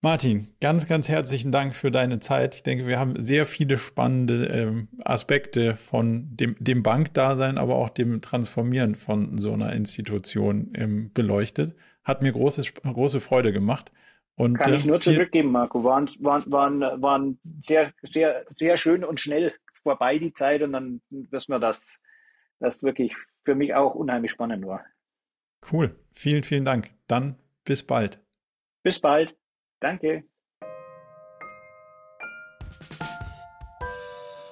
Martin, ganz, ganz herzlichen Dank für deine Zeit. Ich denke, wir haben sehr viele spannende ähm, Aspekte von dem, dem Bankdasein, aber auch dem Transformieren von so einer Institution ähm, beleuchtet. Hat mir große, große Freude gemacht. Und, Kann ich äh, nur zurückgeben, Marco. Waren, waren, waren, waren sehr, sehr, sehr schön und schnell vorbei die Zeit und dann wissen wir, dass das wirklich für mich auch unheimlich spannend war. Cool. Vielen, vielen Dank. Dann bis bald. Bis bald. Danke.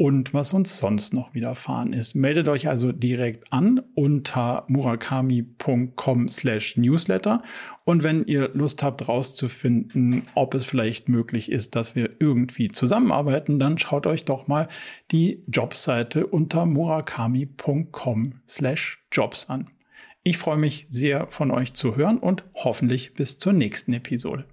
und was uns sonst noch widerfahren ist. Meldet euch also direkt an unter murakami.com slash newsletter und wenn ihr Lust habt rauszufinden, ob es vielleicht möglich ist, dass wir irgendwie zusammenarbeiten, dann schaut euch doch mal die Jobseite unter murakami.com slash jobs an. Ich freue mich sehr von euch zu hören und hoffentlich bis zur nächsten Episode.